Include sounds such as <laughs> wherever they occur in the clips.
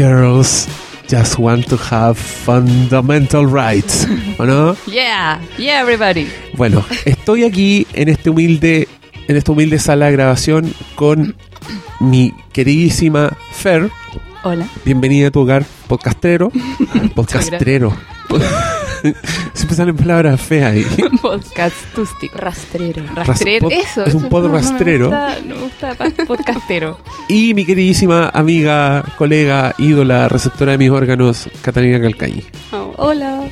girls just want to have fundamental rights, ¿o no? <laughs> Yeah, yeah, everybody. Bueno, estoy aquí en este humilde, en esta humilde sala de grabación con mi queridísima Fer. Hola. Bienvenida a tu hogar, podcastero. <laughs> Podcastrero. <laughs> Siempre salen palabras feas ahí. <laughs> Podcast tústico. Rastrero. Rastrero. pod- eso. es un pod no- no me rastrero. gusta- No me gusta, podcastero. <laughs> Y mi queridísima amiga, colega, ídola, receptora de mis órganos, Catalina Calcañi. Oh, hola.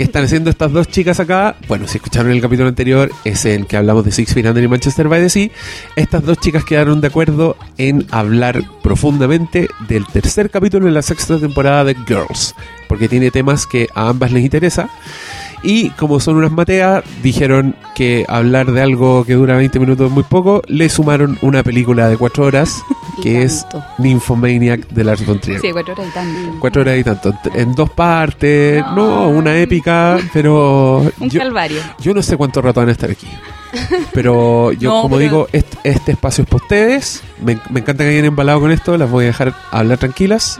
¿Qué están haciendo estas dos chicas acá? Bueno, si escucharon el capítulo anterior, es en que hablamos de Six Feet y Manchester by the Sea. Estas dos chicas quedaron de acuerdo en hablar profundamente del tercer capítulo de la sexta temporada de Girls, porque tiene temas que a ambas les interesa. Y como son unas mateas, dijeron que hablar de algo que dura 20 minutos es muy poco, le sumaron una película de 4 horas, <laughs> que es. Nymphomaniac de Lars von Trier. Sí, cuatro horas y tanto. Cuatro horas y tanto. En dos partes. No, No. una épica, pero. <laughs> Un yo, calvario. yo no sé cuánto rato van a estar aquí. <laughs> Pero yo, No, como pero- digo, este, este espacio es para ustedes. Me, me encanta que hayan embalado con esto. Las voy a dejar hablar tranquilas.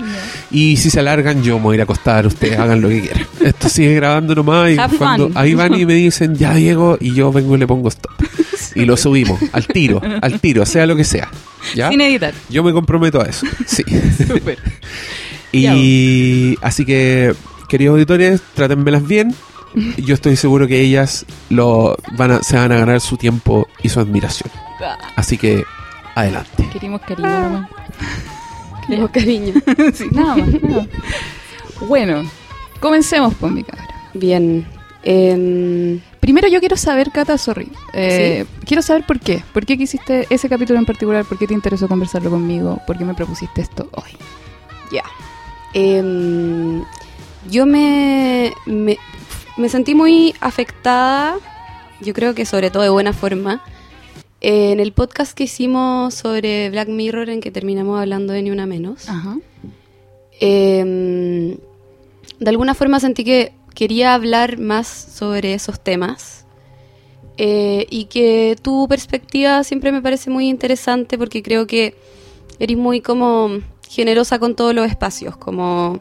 Y si se alargan, yo me voy a ir a acostar. Ustedes hagan lo que quieran. Esto sigue grabando nomás. Y Have cuando fun. ahí van y me dicen, ya Diego, y yo vengo y le pongo stop. <laughs> Y lo subimos. Al tiro. Al tiro, sea lo que sea. ¿Ya? Sin editar. Yo me comprometo a eso. Sí. <laughs> Súper. <laughs> Y así que, queridos auditores, trátenmelas bien. Yo estoy seguro que ellas lo van a, se van a ganar su tiempo y su admiración. Así que, adelante. Querimos cariño nomás. Queremos cariño. sí, nada más, nada más. Bueno, comencemos pues mi cabra. Bien. Em, Primero yo quiero saber, Cata, sorry. eh, Quiero saber por qué. ¿Por qué quisiste ese capítulo en particular? ¿Por qué te interesó conversarlo conmigo? ¿Por qué me propusiste esto hoy? ya. Em, yo me, me, me sentí muy afectada, yo creo que sobre todo de buena forma, en el podcast que hicimos sobre Black Mirror en que terminamos hablando de Ni Una Menos. Ajá. Eh, de alguna forma sentí que quería hablar más sobre esos temas eh, y que tu perspectiva siempre me parece muy interesante porque creo que eres muy como generosa con todos los espacios, como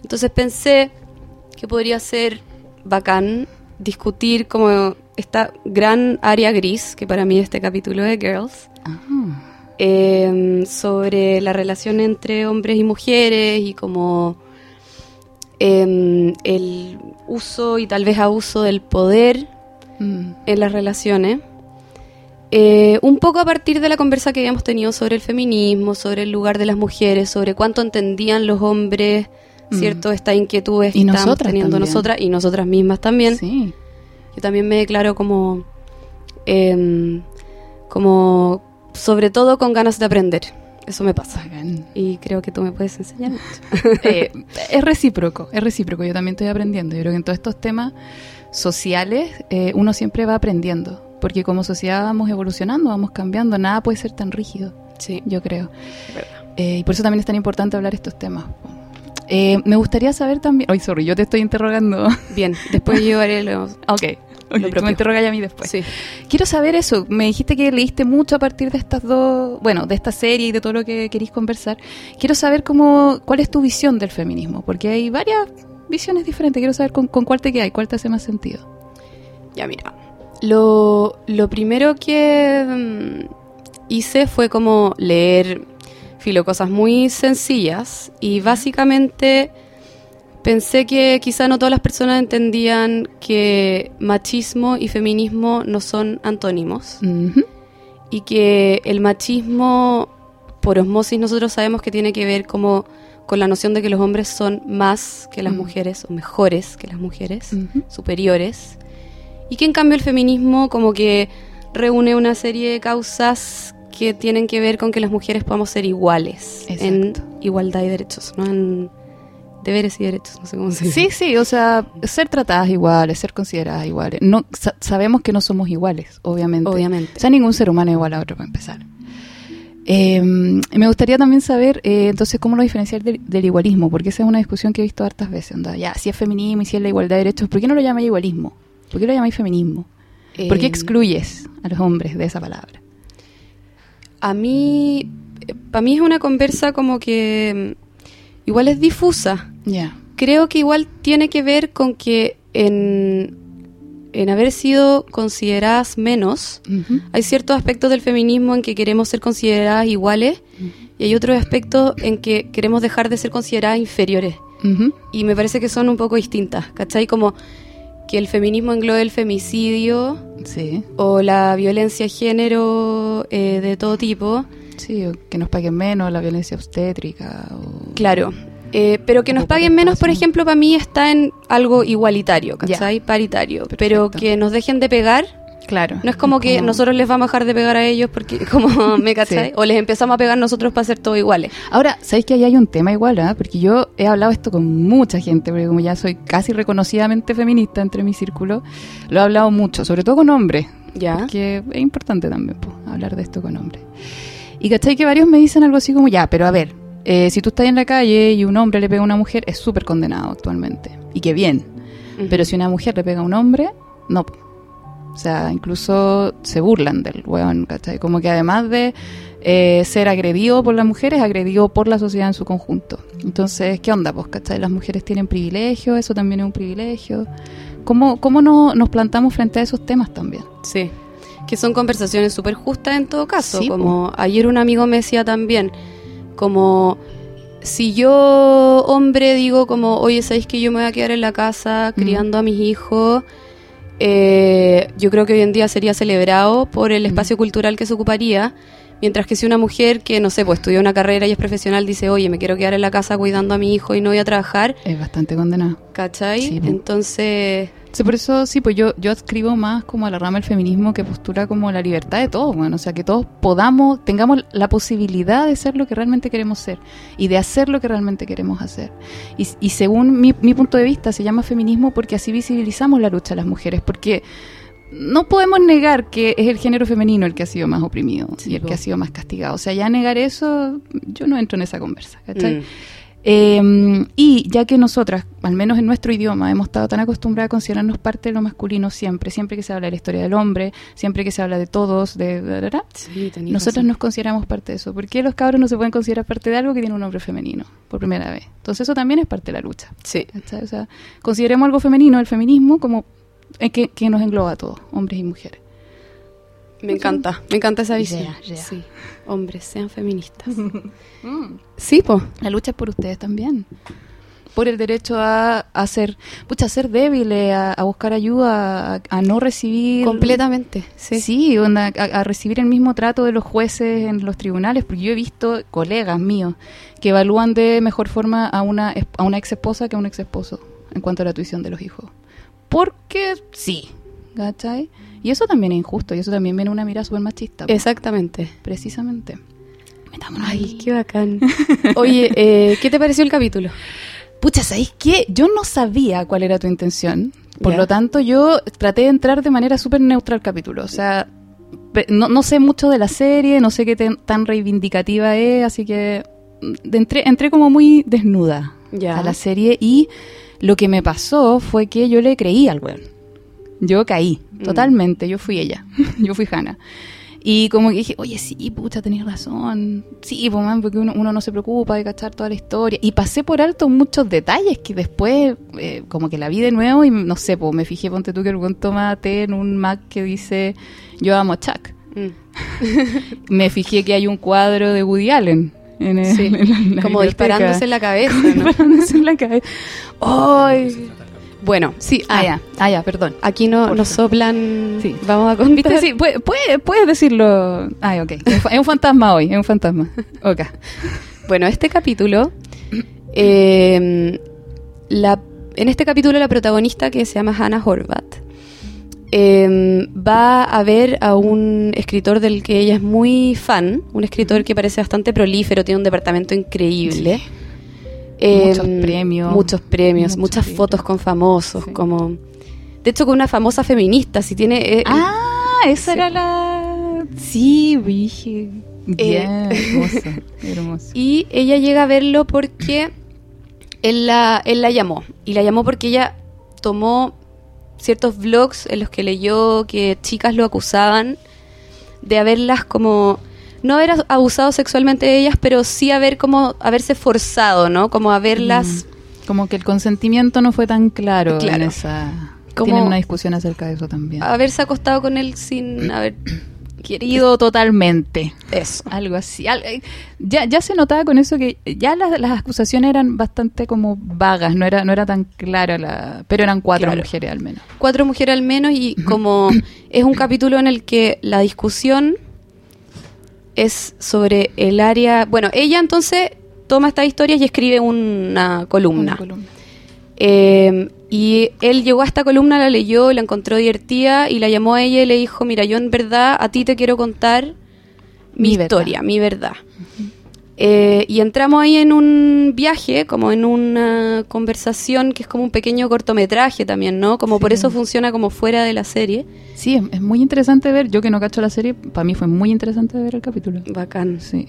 entonces pensé que podría ser bacán discutir como esta gran área gris que para mí es este capítulo de Girls Ah. eh, sobre la relación entre hombres y mujeres y como eh, el uso y tal vez abuso del poder Mm. en las relaciones. Eh, un poco a partir de la conversa que habíamos tenido sobre el feminismo, sobre el lugar de las mujeres, sobre cuánto entendían los hombres, Mm. ¿cierto? Estas inquietudes que nosotras teniendo también. nosotras y nosotras mismas también. Sí. Yo también me declaro como, em, como, sobre todo con ganas de aprender. Eso me pasa. Y creo que tú me puedes enseñar. <laughs> Eh, <laughs> es recíproco, es recíproco. Yo también estoy aprendiendo. Yo creo que en todos estos temas sociales eh, uno siempre va aprendiendo. Porque como sociedad vamos evolucionando, vamos cambiando. Nada puede ser tan rígido, Sí. yo creo. Eh, y por eso también es tan importante hablar estos temas. Eh, me gustaría saber también... Ay, sorry, yo te estoy interrogando. Bien, después yo haré lo... <laughs> ok. Lo Ok, tú me interrogas a mí después. Sí. Quiero saber eso. Me dijiste que leíste mucho a partir de estas dos, bueno, de esta serie y de todo lo que queréis conversar. Quiero saber cómo, cuál es tu visión del feminismo, porque hay varias visiones diferentes. Quiero saber con, con cuál te quedas, cuál te hace más sentido. Ya, mira. Lo, lo primero que mm, hice fue como leer filo cosas muy sencillas y básicamente pensé que quizá no todas las personas entendían que machismo y feminismo no son antónimos. Y que el machismo por osmosis nosotros sabemos que tiene que ver como con la noción de que los hombres son más que las mujeres o mejores que las mujeres superiores. Y que en cambio el feminismo como que reúne una serie de causas que tienen que ver con que las mujeres podamos ser iguales en igualdad y derechos, no en deberes y derechos, no sé cómo se dice. Sí, sí, o sea, ser tratadas iguales, ser consideradas iguales. No, sa- sabemos que no somos iguales, obviamente. Obviamente. O sea, ningún ser humano es igual a otro, para empezar. Eh, me gustaría también saber, eh, entonces, cómo lo diferenciar del, del igualismo, porque esa es una discusión que he visto hartas veces. Onda, ya, si es feminismo y si es la igualdad de derechos, ¿por qué no lo llamáis igualismo? ¿Por qué lo llamáis feminismo? ¿Por qué Eh, excluyes a los hombres de esa palabra? A mí, para mí es una conversa como que igual es difusa. Creo que igual tiene que ver con que en, en haber sido consideradas menos, hay ciertos aspectos del feminismo en que queremos ser consideradas iguales y hay otros aspectos en que queremos dejar de ser consideradas inferiores. Y me parece que son un poco distintas, ¿cachai? Como que el feminismo englobe el femicidio Sí, o la violencia de género eh, de todo tipo. sí, o que nos paguen menos la violencia obstétrica. O... Claro. Eh, pero que nos paguen menos, por ejemplo, para mí está en algo igualitario, ¿cachai? Paritario. Pero que nos dejen de pegar, Claro. no es como que nosotros les vamos a dejar de pegar a ellos porque, <laughs> como, ¿me cachai? Sí. O les empezamos a pegar nosotros para ser todos iguales. Ahora, ¿sabéis que ahí hay un tema igual? ah? Porque yo he hablado esto con mucha gente, porque como ya soy casi reconocidamente feminista entre mi círculo, lo he hablado mucho, sobre todo con hombres, Ya. porque es importante también po, hablar de esto con hombres. Y cachai que varios me dicen algo así como, ya, pero a ver, eh, si tú estás en la calle y un hombre le pega a una mujer, es súper condenado actualmente. Y que bien. Pero si una mujer le pega a un hombre, no. O sea, incluso se burlan del weón, ¿cachai? Como que además de eh, ser agredido por las mujeres, agredido por la sociedad en su conjunto. Entonces, ¿qué onda, pues, cachai? Las mujeres tienen privilegio, eso también es un privilegio. ¿Cómo, cómo no, nos plantamos frente a esos temas también? Sí, que son conversaciones súper justas en todo caso. Sí, como ayer un amigo me decía también, como si yo, hombre, digo como, oye, ¿sabéis que yo me voy a quedar en la casa criando a mis hijos? Eh, yo creo que hoy en día sería celebrado por el espacio cultural que se ocuparía. Mientras que si una mujer que, no sé, pues estudió una carrera y es profesional dice, oye, me quiero quedar en la casa cuidando a mi hijo y no voy a trabajar, Es bastante condenado. ¿cachai? Sí. Entonces, Sí, por eso sí, pues yo, yo adscribo más como a la rama del feminismo que postura como la libertad de todos, bueno, o sea, que todos podamos, tengamos la posibilidad de ser lo que realmente queremos ser y de hacer lo que realmente queremos hacer. Y, y según mi, mi punto de vista se llama feminismo porque así visibilizamos la lucha de las mujeres, porque no podemos negar que es el género femenino el que ha sido más oprimido Sí, y el po. que ha sido más castigado. O sea, ya negar eso, yo no entro en esa conversa, ¿cachai? mm, Eh, y ya que nosotras, al menos en nuestro idioma, hemos estado tan acostumbradas a considerarnos parte de lo masculino siempre, siempre que se habla de la historia del hombre, siempre que se habla de todos, de... sí, razón. nos consideramos parte de eso. ¿Por qué los cabros no se pueden considerar parte de algo que tiene un hombre femenino por primera vez? Entonces eso también es parte de la lucha. Sí. O sea, consideremos algo femenino, el feminismo, como eh, que, que nos engloba a todos, hombres y mujeres. Me encanta, me encanta esa visión. Sí, hombres, sean feministas. <laughs> sí, po. La lucha es por ustedes también. Por el derecho a, a ser, pucha, a ser débiles, a, a buscar ayuda, a, a no recibir. Completamente, sí. Sí, onda, a, a recibir el mismo trato de los jueces en los tribunales, porque yo he visto colegas míos que evalúan de mejor forma a una, a una ex esposa que a un ex esposo en cuanto a la tuición de los hijos. Porque sí, ¿cachai? Y eso también es injusto, y eso también viene una mirada súper machista. Exactamente. Precisamente. Metámonos Ay, ahí. qué bacán. <laughs> Oye, eh, ¿qué te pareció el capítulo? Pucha, ¿sabéis qué? Yo no sabía cuál era tu intención. Por Ya. lo tanto, yo traté de entrar de manera súper neutra al capítulo. O sea, no, no sé mucho de la serie, no sé qué ten- tan reivindicativa es, así que mm, entré, entré como muy desnuda Ya. a la serie y lo que me pasó fue que yo le creí al weón. Yo caí, Mm. totalmente, yo fui ella, <laughs> yo fui Hannah. Y como que dije, oye, sí, pucha, tenías razón. Sí, pues, man, porque uno, uno no se preocupa de cachar toda la historia. Y pasé por alto muchos detalles que después, eh, como que la vi de nuevo y no sé, pues me fijé, ponte tú que el buen toma té en un Mac que dice, yo amo a Chuck. Mm. <laughs> Me fijé que hay un cuadro de Woody Allen. En el- Sí, en la- la como disparándose en la cabeza, ¿no? Disparándose en la cabeza. ¡Ay! Bueno, sí, Ah, ah, ya, ah, ya, perdón. aquí no, Por nos soplan. Sí. Vamos a contar. ¿Viste? Sí, puede- puede- puedes decirlo. Ay, ok. Es un fa- Es un fantasma hoy, es un fantasma. Ok. <laughs> Bueno, este capítulo, eh, la, en este capítulo la protagonista que se llama Hannah Horvath eh, va a ver a un escritor del que ella es muy fan, un escritor que parece bastante prolífero, tiene un departamento increíble. Eh, Muchos premios. Muchos premios, Muchos muchas fotos con famosos, Sí. como... De hecho, con una famosa feminista, si tiene... eh, Ah, esa Sí. era la. Sí, dije. Eh. Bien, <laughs> hermoso. Hermoso. Y ella llega a verlo porque él la, él la llamó. Y la llamó porque ella tomó ciertos blogs en los que leyó que chicas lo acusaban de haberlas como no haber abusado sexualmente de ellas, pero sí haber como haberse forzado, ¿no? Como haberlas Mm. Como que el consentimiento no fue tan claro, Claro. en esa... Como- Tienen una discusión acerca de eso también. haberse acostado con él sin haber Querido totalmente. eso. Algo así. Eh, Ya, ya se notaba con eso que ya las, las acusaciones eran bastante como vagas, no era, no era tan clara la... Pero eran cuatro Claro. mujeres al menos. Cuatro mujeres al menos y <clears throat> como es un capítulo en el que la discusión es sobre el área, bueno, ella entonces toma estas historias y escribe una columna. Una columna. Eh, y él llegó a esta columna, la leyó, la encontró divertida y la llamó a ella y le dijo, mira, yo en verdad a ti te quiero contar mi, Mi verdad. historia, mi verdad. Eh, y entramos ahí en un viaje, como en una conversación que es como un pequeño cortometraje también, ¿no? Como por eso funciona como fuera de la serie. Sí, es, es muy interesante ver. Yo que no cacho la serie, para mí fue muy interesante ver el capítulo. Bacán. Sí.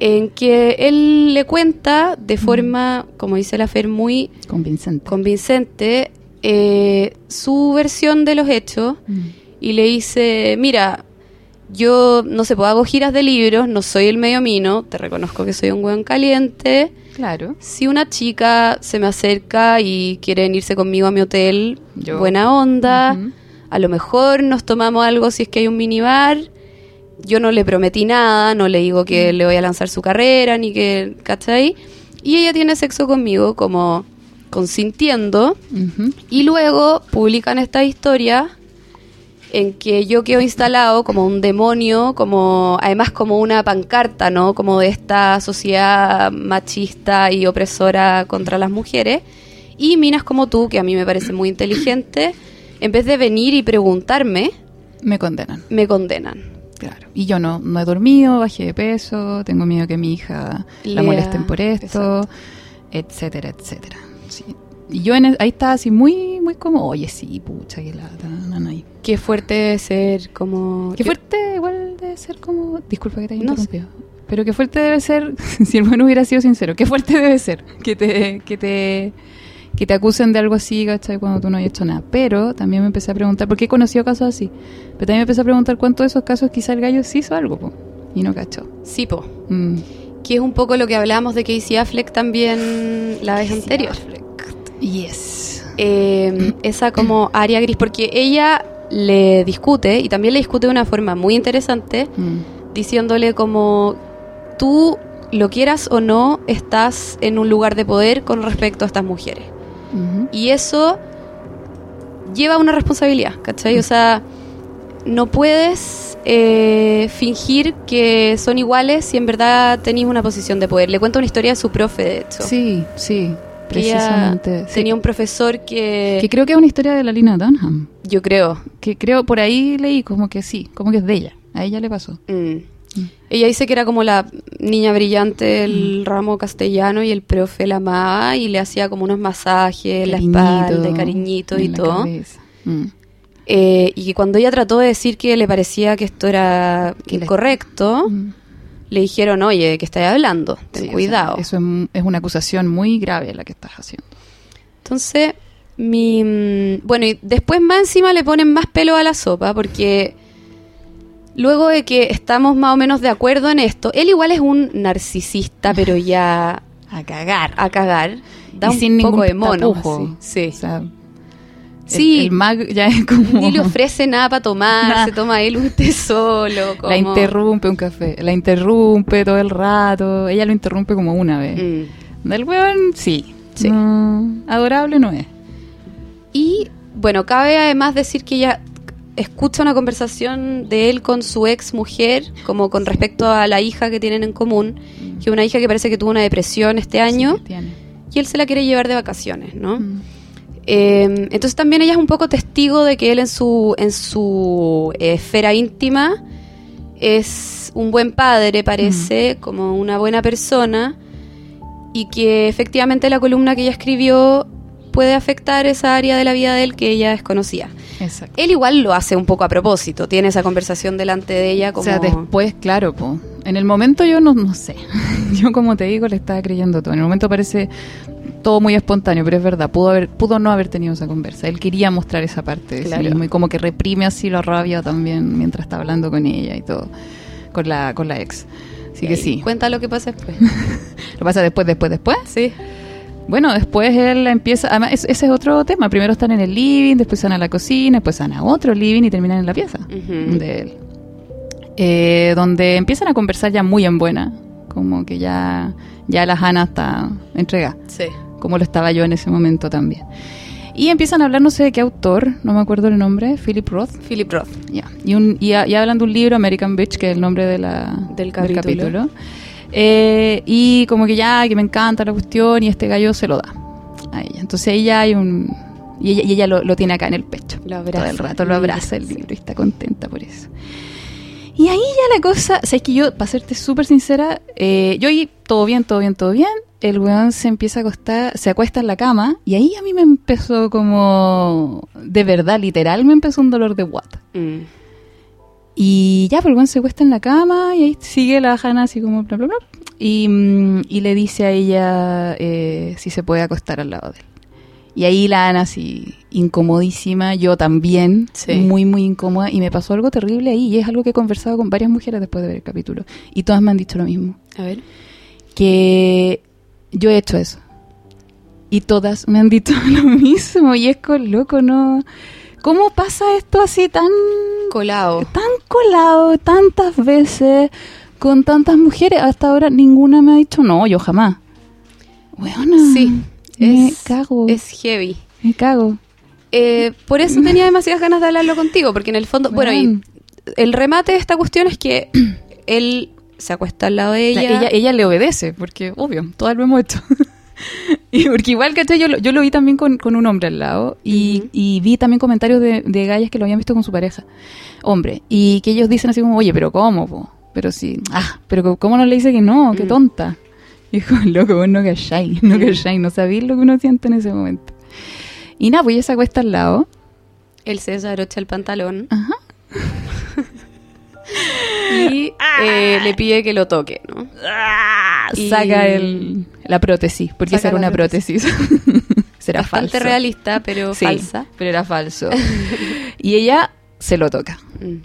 En que él le cuenta de forma, como dice la Fer, muy Convincente. convincente eh, su versión de los hechos Mm. y le dice, mira, yo no sé, pues hago giras de libros, no soy el medio mino, te reconozco que soy un hueón caliente. Claro. Si una chica se me acerca y quiere venirse conmigo a mi hotel, Yo- buena onda, a lo mejor nos tomamos algo si es que hay un minibar. Yo no le prometí nada, no le digo que le voy a lanzar su carrera, ni que, ¿cachai? Y ella tiene sexo conmigo como consintiendo. Y luego publican esta historia en que yo quedo instalado como un demonio, como además como una pancarta, ¿no? Como de esta sociedad machista y opresora contra las mujeres. Y minas como tú, que a mí me parece muy inteligente, en vez de venir y preguntarme, Me condenan. me condenan. Claro. Y yo no, no he dormido, bajé de peso, tengo miedo que mi hija la molesten por esto, exacto. etcétera, etcétera. Sí. Y yo en el- ahí estaba así muy, muy como, oye, sí, pucha, qué lata, no, no, y- Qué fuerte debe ser como... Qué fuerte igual debe ser como... Disculpa que te haya No sé. interrumpido. Pero qué fuerte debe ser, <laughs> si el bueno hubiera sido sincero, qué fuerte debe ser que te, que te, que te acusen de algo así, ¿cachai? Cuando tú no has hecho nada. Pero también me empecé a preguntar, porque he conocido casos así, pero también me empecé a preguntar cuántos de esos casos quizá el gallo sí hizo algo, po, y no cachó. Sí, po. Mm. Que es un poco lo que hablábamos de Casey Affleck también la vez anterior. Yes. eh, esa como área gris, porque ella le discute y también le discute de una forma muy interesante, Mm. diciéndole como tú lo quieras o no, estás en un lugar de poder con respecto a estas mujeres. Y eso lleva una responsabilidad, ¿cachai? O sea, no puedes eh, fingir que son iguales si en verdad tenéis una posición de poder. Le cuento una historia de su profe, de hecho. Sí, sí, precisamente. sí. Tenía un profesor que, Que creo que es una historia de la Lina Dunham. yo creo, Que creo, por ahí leí como que sí, como que es de ella. A ella le pasó. Mm. Ella dice que era como la niña brillante del ramo castellano y el profe la amaba y le hacía como unos masajes en la espalda, y cariñitos y todo. Mm. Eh, y que cuando ella trató de decir que le parecía que esto era Que le- incorrecto, Mm. le dijeron, oye, ¿qué estás hablando? Ten Sí, o cuidado. sea, eso es, una acusación muy grave la que estás haciendo. Entonces, mi. mm, Bueno, y después más encima le ponen más pelo a la sopa porque. Luego de que estamos más o menos de acuerdo en esto, él igual es un narcisista, pero ya <laughs> A cagar. a cagar. Da Y un sin poco ningún de mono. tapujo. así. O Sí. sea, Sí. El, el mag ya es como. Ni le <laughs> ofrece nada para tomar, se toma él un té solo. Como... La interrumpe un café. La interrumpe todo el rato. Ella lo interrumpe como una vez. Mm. Del weón, sí. Sí. No, adorable no es. Y bueno, cabe además decir que ella escucha una conversación de él con su ex mujer, como con respecto a la hija que tienen en común, que es una hija que parece que tuvo una depresión este año, Sí, y él se la quiere llevar de vacaciones, ¿no? Mm. Eh, entonces también ella es un poco testigo de que él en su, en su eh, esfera íntima es un buen padre, parece, como una buena persona, y que efectivamente la columna que ella escribió puede afectar esa área de la vida de él que ella desconocía. Exacto. Él igual lo hace un poco a propósito, tiene esa conversación delante de ella como... O sea, después, claro, po. en el momento yo no, no sé. <laughs> Yo, como te digo, le estaba creyendo todo. En el momento parece todo muy espontáneo, pero es verdad, pudo haber pudo no haber tenido esa conversa. Él quería mostrar esa parte de Claro. sí mismo y como que reprime así la rabia también mientras está hablando con ella y todo. con la, con la ex. Así Y que sí. Cuenta lo que pasa después. <laughs> Lo pasa después, después, después. sí. Bueno, después él empieza, además es- ese es otro tema, primero están en el living, después van a la cocina, después van a otro living y terminan en la pieza Ujú. de él. Eh, donde empiezan a conversar ya muy en buena, como que ya, ya la Hannah está entregada, Sí. como lo estaba yo en ese momento también. Y empiezan a hablar, no sé de qué autor, no me acuerdo el nombre, Philip Roth. Philip Roth. Ya. Y, un, y, y hablan de un libro, American Bitch, que es el nombre de la, Del capítulo. Eh, y como que ya, que me encanta la cuestión, y este gallo se lo da a ella. Entonces ella hay un... Y ella, y ella lo, lo tiene acá en el pecho. Lo Todo abraza. el rato lo abraza el libro y está contenta por eso. Y ahí ya la cosa, o sea, es que yo, para serte súper sincera, eh, yo ahí todo bien, todo bien, todo bien. El weón se empieza a acostar, se acuesta en la cama y ahí a mí me empezó como, de verdad, literal, me empezó un dolor de guata. Mm. Y ya, pues el se acuesta en la cama y ahí sigue la Hannah así como bla, bla, bla. Y, mm, y le dice a ella eh, si se puede acostar al lado de él. Y ahí la Ana así, incomodísima, yo también, Sí. muy, muy incómoda. Y me pasó algo terrible ahí. Y es algo que he conversado con varias mujeres después de ver el capítulo. Y todas me han dicho lo mismo. A ver. Que yo he hecho eso. Y todas me han dicho <laughs> lo mismo. Y es con loco, ¿no? ¿Cómo pasa esto así tan Colado. tan colado tantas veces con tantas mujeres. Hasta ahora ninguna me ha dicho no, yo jamás. Weona, Sí. me es, cago. Es heavy. Me cago. Eh, por eso tenía demasiadas ganas de hablarlo contigo, porque en el fondo, bueno, y el remate de esta cuestión es que él se acuesta al lado de ella. ella, ella le obedece, porque obvio, todas lo hemos hecho. <laughs> y porque igual, ¿cachai? Yo, lo- yo lo vi también con, con un hombre al lado y, y vi también comentarios de, de gallas que lo habían visto con su pareja, hombre, y que ellos dicen así como, oye, pero ¿cómo? po? Pero sí, ah, pero ¿cómo no le dice que no? Qué Mm. tonta. <laughs> Dijo, loco, vos no calláis, no <laughs> calláis, no sabéis lo que uno siente en ese momento. Y nada, pues ella se acuesta al lado. Él se desabrocha el pantalón Ajá. y eh, le pide que lo toque, ¿no? Y- Saca el, la prótesis, porque esa era una prótesis. <laughs> Será Bastante falso. realista, pero Sí, falsa. pero era falso. <laughs> y ella se lo toca. Mm.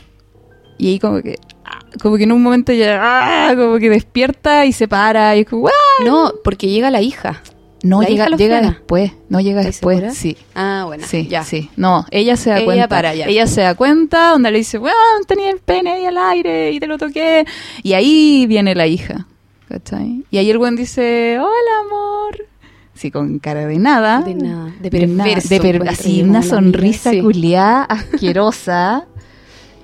Y ahí como que, ah, como que en un momento ya, ah, como que despierta y se para y es como, ¡ah! No, porque llega la hija. No, ¿La llega, hija llega frena? después, no llega ¿Estás después, segura? sí. Ah, bueno, Sí, ya. sí. No, ella se da Ella cuenta. para allá. Ella se da cuenta, donde le dice, weón, tenía el pene ahí al aire y te lo toqué. Y ahí viene la hija, ¿cachai? Y ahí el buen dice, hola, amor. Sí, con cara de nada. De nada, de perverso, de así, una sonrisa culiada, asquerosa. <laughs>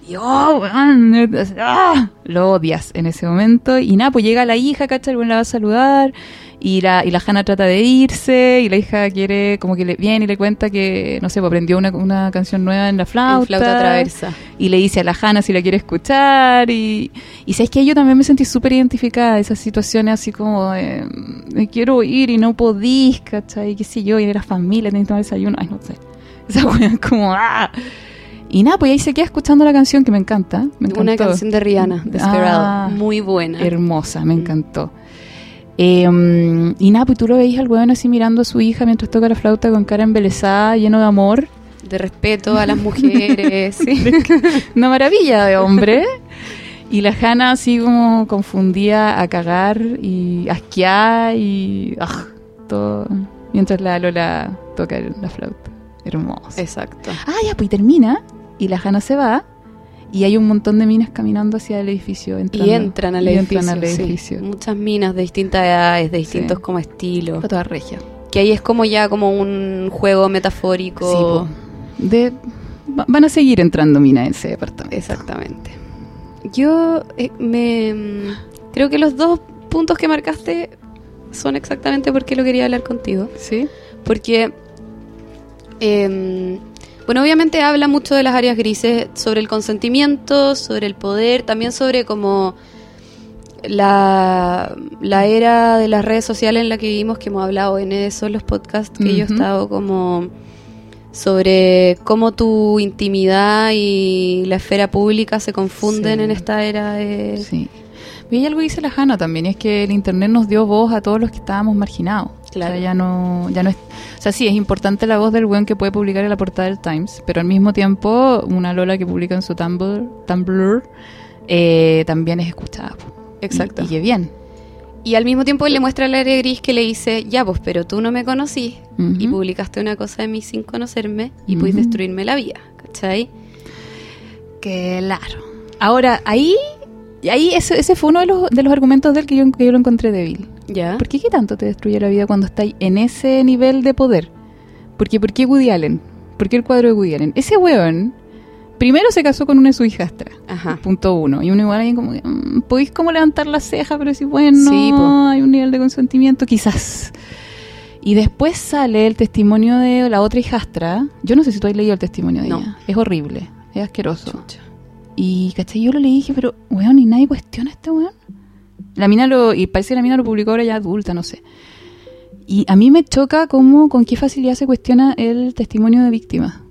Y oh, weón, ah, lo odias en ese momento. Y nada, pues llega la hija, ¿cachai? El la va a saludar. Y la, y la Hannah trata de irse. Y la hija quiere, como que le viene y le cuenta que, no sé, pues aprendió una, una canción nueva en la flauta. En flauta traversa. Y le dice a la Hannah si la quiere escuchar. Y, y sabes que yo también me sentí súper identificada de esas situaciones así como de, me quiero ir y no podís, ¿cachai? ¿Qué sé yo? Y de la familia, tomar desayuno. Ay, no sé. <laughs> Esa es como, ¡ah! Y nada, pues ahí se queda escuchando la canción que me encanta. Me Una encantó. canción de Rihanna, Desperado. Ah. Muy buena. Hermosa, me encantó. Eh, mm, y nada, pues tú lo veis al weón así mirando a su hija mientras toca la flauta con cara embelesada, lleno de amor. De respeto a las mujeres. <laughs> sí. Una maravilla de hombre. Y la Hanna así como confundía a cagar y asquear y ah, todo. Mientras la Lola toca la flauta. Hermoso. Exacto. Ah, ya, pues y termina. Y la Hanna se va. Y hay un montón de minas caminando hacia el edificio. Y entran al Y edificio. entran al sí. edificio. Muchas minas de distintas edades, de distintos Sí. como estilos. Fue toda regia. Que ahí es como ya como un juego metafórico. Sí, de, va- van a seguir entrando minas en ese departamento. Exactamente. Yo eh, me mm, creo que los dos puntos que marcaste son exactamente por qué lo quería hablar contigo. ¿Sí? Porque, eh, bueno, obviamente habla mucho de las áreas grises, sobre el consentimiento, sobre el poder, también sobre como la, la era de las redes sociales en la que vivimos, que hemos hablado en eso, en los podcasts que yo he estado como sobre cómo tu intimidad y la esfera pública se confunden Sí. en esta era de... Sí. Y hay algo que dice la Hanna también, y es que el internet nos dio voz a todos los que estábamos marginados. Claro. O sea, ya no, ya no es, o sea, sí, es importante la voz del weón que puede publicar en la portada del Times, pero al mismo tiempo, una Lola que publica en su Tumblr, Tumblr eh, también es escuchada. Exacto. Y, y qué bien. Y al mismo tiempo le muestra al área gris que le dice, ya pues, pero tú no me conocí y Ujú. publicaste una cosa de mí sin conocerme y Ujú. pudiste destruirme la vida, ¿cachai? Claro. Ahora, ahí, ahí ese, ese fue uno de los, de los argumentos de él que yo, que yo lo encontré débil. ¿Ya? ¿Por qué qué tanto te destruye la vida cuando estás en ese nivel de poder? Porque, ¿Por qué Woody Allen? ¿Por qué el cuadro de Woody Allen? Ese weón, primero se casó con una de sus hijastras. Ajá. Punto uno. Y uno igual ahí como, que, mm, podéis como levantar la ceja, pero si bueno, Sí, po. hay un nivel de consentimiento, quizás. Y después sale el testimonio de la otra hijastra. Yo no sé si tú has leído el testimonio de No. ella. Es horrible, es asqueroso. Chucha. Y, ¿cachai? Yo lo leí y dije, pero, weón, y nadie cuestiona a este weón. La mina lo, y parece que la mina lo publicó ahora ya adulta, no sé. Y a mí me choca cómo, con qué facilidad se cuestiona el testimonio de víctima.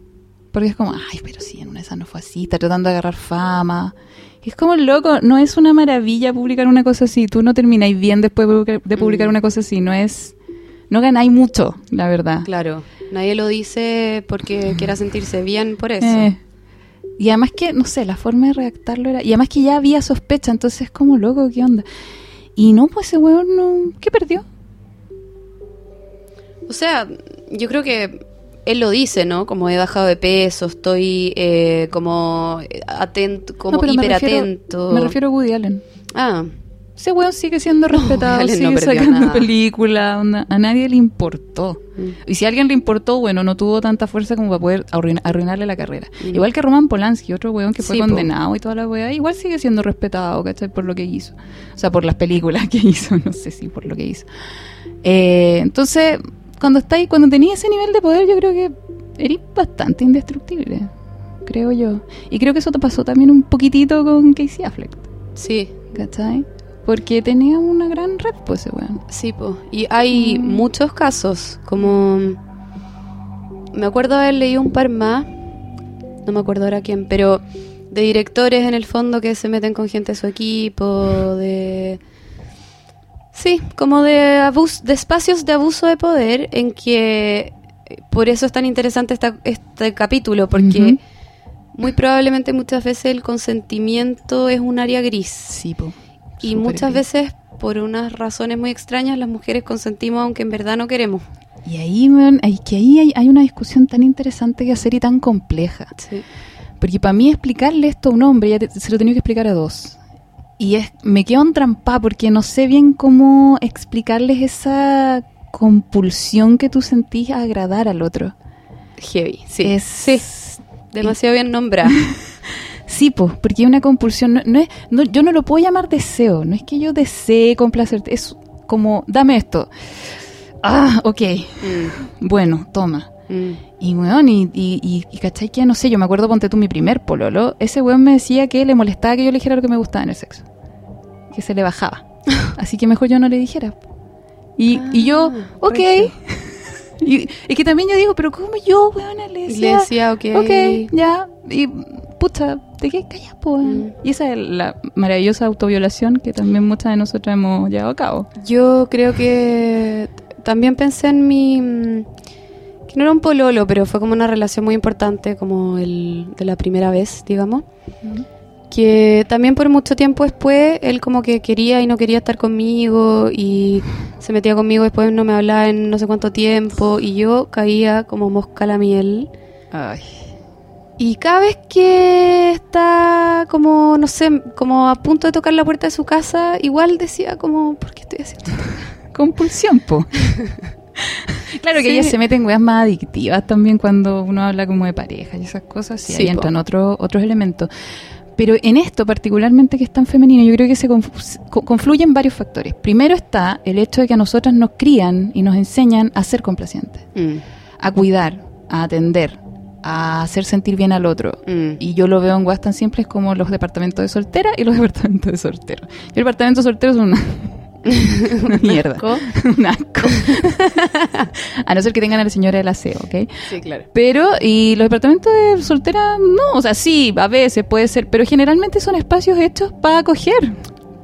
Porque es como, ay, pero sí, en una de esas no fue así, está tratando de agarrar fama. Es como, loco, no es una maravilla publicar una cosa así. Tú no termináis bien después de publicar, de publicar Mm. una cosa así. No es, no ganáis mucho, la verdad. Claro, nadie lo dice porque quiera sentirse bien por eso. Eh, y además que, no sé, la forma de redactarlo era... Y además que ya había sospecha, entonces es como loco, ¿qué onda? Y no, pues ese weón no... ¿Qué perdió? O sea, yo creo que él lo dice, ¿no? Como he bajado de peso, estoy eh, como atento, como No, pero me refiero- hiperatento. Me refiero a Woody Allen. Ah, Ese weón sigue siendo respetado, sigue sacando películas, a nadie le importó. Mm. Y si a alguien le importó, bueno, no tuvo tanta fuerza como para poder arruin- arruinarle la carrera. Mm. Igual que Roman Polanski, otro weón que fue Sí, po. condenado y toda la weá, igual sigue siendo respetado, ¿cachai? Por lo que hizo. O sea, por las películas <laughs> que hizo, no sé si por lo que hizo. Eh, entonces, cuando estáis, cuando tenías ese nivel de poder, yo creo que eres bastante indestructible, creo yo. Y creo que eso te pasó también un poquitito con Casey Affleck, sí, ¿cachai? Porque tenía una gran red, pues ese weón. sí, po. Y hay Mm. muchos casos, como... Me acuerdo haber leído un par más, no me acuerdo ahora quién, pero de directores en el fondo que se meten con gente de su equipo, de... Sí, como de abus de espacios de abuso de poder en que por eso es tan interesante esta- este capítulo, porque muy probablemente muchas veces el consentimiento es un área gris. Sí, po. Y muchas veces, por unas razones muy extrañas, las mujeres consentimos aunque en verdad no queremos. Y ahí, weón, hay, que ahí hay, hay una discusión tan interesante que hacer y tan compleja. Sí. Porque para mí explicarle esto a un hombre, ya te- se lo he tenido que explicar a dos. Y es, me quedo en trampa porque no sé bien cómo explicarles esa compulsión que tú sentís a agradar al otro. Heavy, sí. Es, Sí, demasiado bien nombrada. <laughs> Sí, pues, porque es una compulsión. No, no es, no- yo no lo puedo llamar deseo. No es que yo desee complacerte. Es como, dame esto. Ah, ok. Mm, Bueno, toma. mm. Y weón, y, y, y, y cachai que, no sé, yo me acuerdo, ponte tú mi primer pololo, ese weón me decía que le molestaba que yo le dijera lo que me gustaba en el sexo. Que se le bajaba. <laughs> Así que mejor yo no le dijera. Y, y yo, Ah, ok. regio. <laughs> Y, que también yo digo, pero ¿cómo yo, weón, le decía? le decía, ok. Ok, ya. Y pucha, ¿de qué callas, weón? Mm. Y esa es la maravillosa autoviolación que también muchas de nosotras hemos llevado a cabo. Yo creo que también pensé en mi... mm, que no era un pololo, pero fue como una relación muy importante, como el de la primera vez, digamos. Que también por mucho tiempo después él como que quería y no quería estar conmigo y se metía conmigo, después no me hablaba en no sé cuánto tiempo y yo caía como mosca a la miel. Ay. Y cada vez que está como, no sé, como a punto de tocar la puerta de su casa, igual decía como, ¿por qué estoy haciendo esto? <laughs> Compulsión, po. <laughs> claro que Sí. ellas se meten en weas más adictivas también cuando uno habla como de pareja y esas cosas, y Sí, ahí po. entran otros otros elementos. Pero en esto particularmente que es tan femenino, yo creo que se conf- co- confluyen varios factores. Primero está el hecho de que a nosotras nos crían y nos enseñan a ser complacientes, Mm, a cuidar, a atender, a hacer sentir bien al otro. mm. Y yo lo veo en weas tan simples como los departamentos de soltera y los <laughs> departamentos de soltero. Y el departamento de soltero es una, una <laughs> <laughs> mierda. ¿Asco? un asco. a no ser que tengan a la señora del aseo, ¿ok? Sí, claro. Pero, y los departamentos de soltera, no, o sea, sí, a veces puede ser, pero generalmente son espacios hechos para acoger,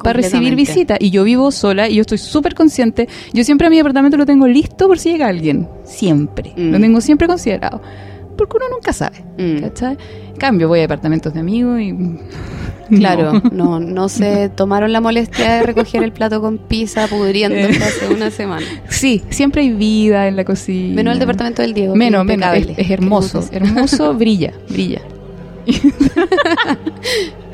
para recibir visitas. Y yo vivo sola y yo estoy súper consciente. Yo siempre a mi departamento lo tengo listo por si llega alguien. Siempre. Mm. Lo tengo siempre considerado. Porque uno nunca sabe. Mm. ¿Cachai? En cambio, voy a departamentos de amigos y <laughs> Claro, no, no <laughs> se tomaron la molestia de recoger el plato con pizza pudriéndose hace una semana. Sí, siempre hay vida en la cocina. Menos el departamento del Diego. Menos, es menos. Es, hermoso. Hermoso. Brilla, brilla. <laughs>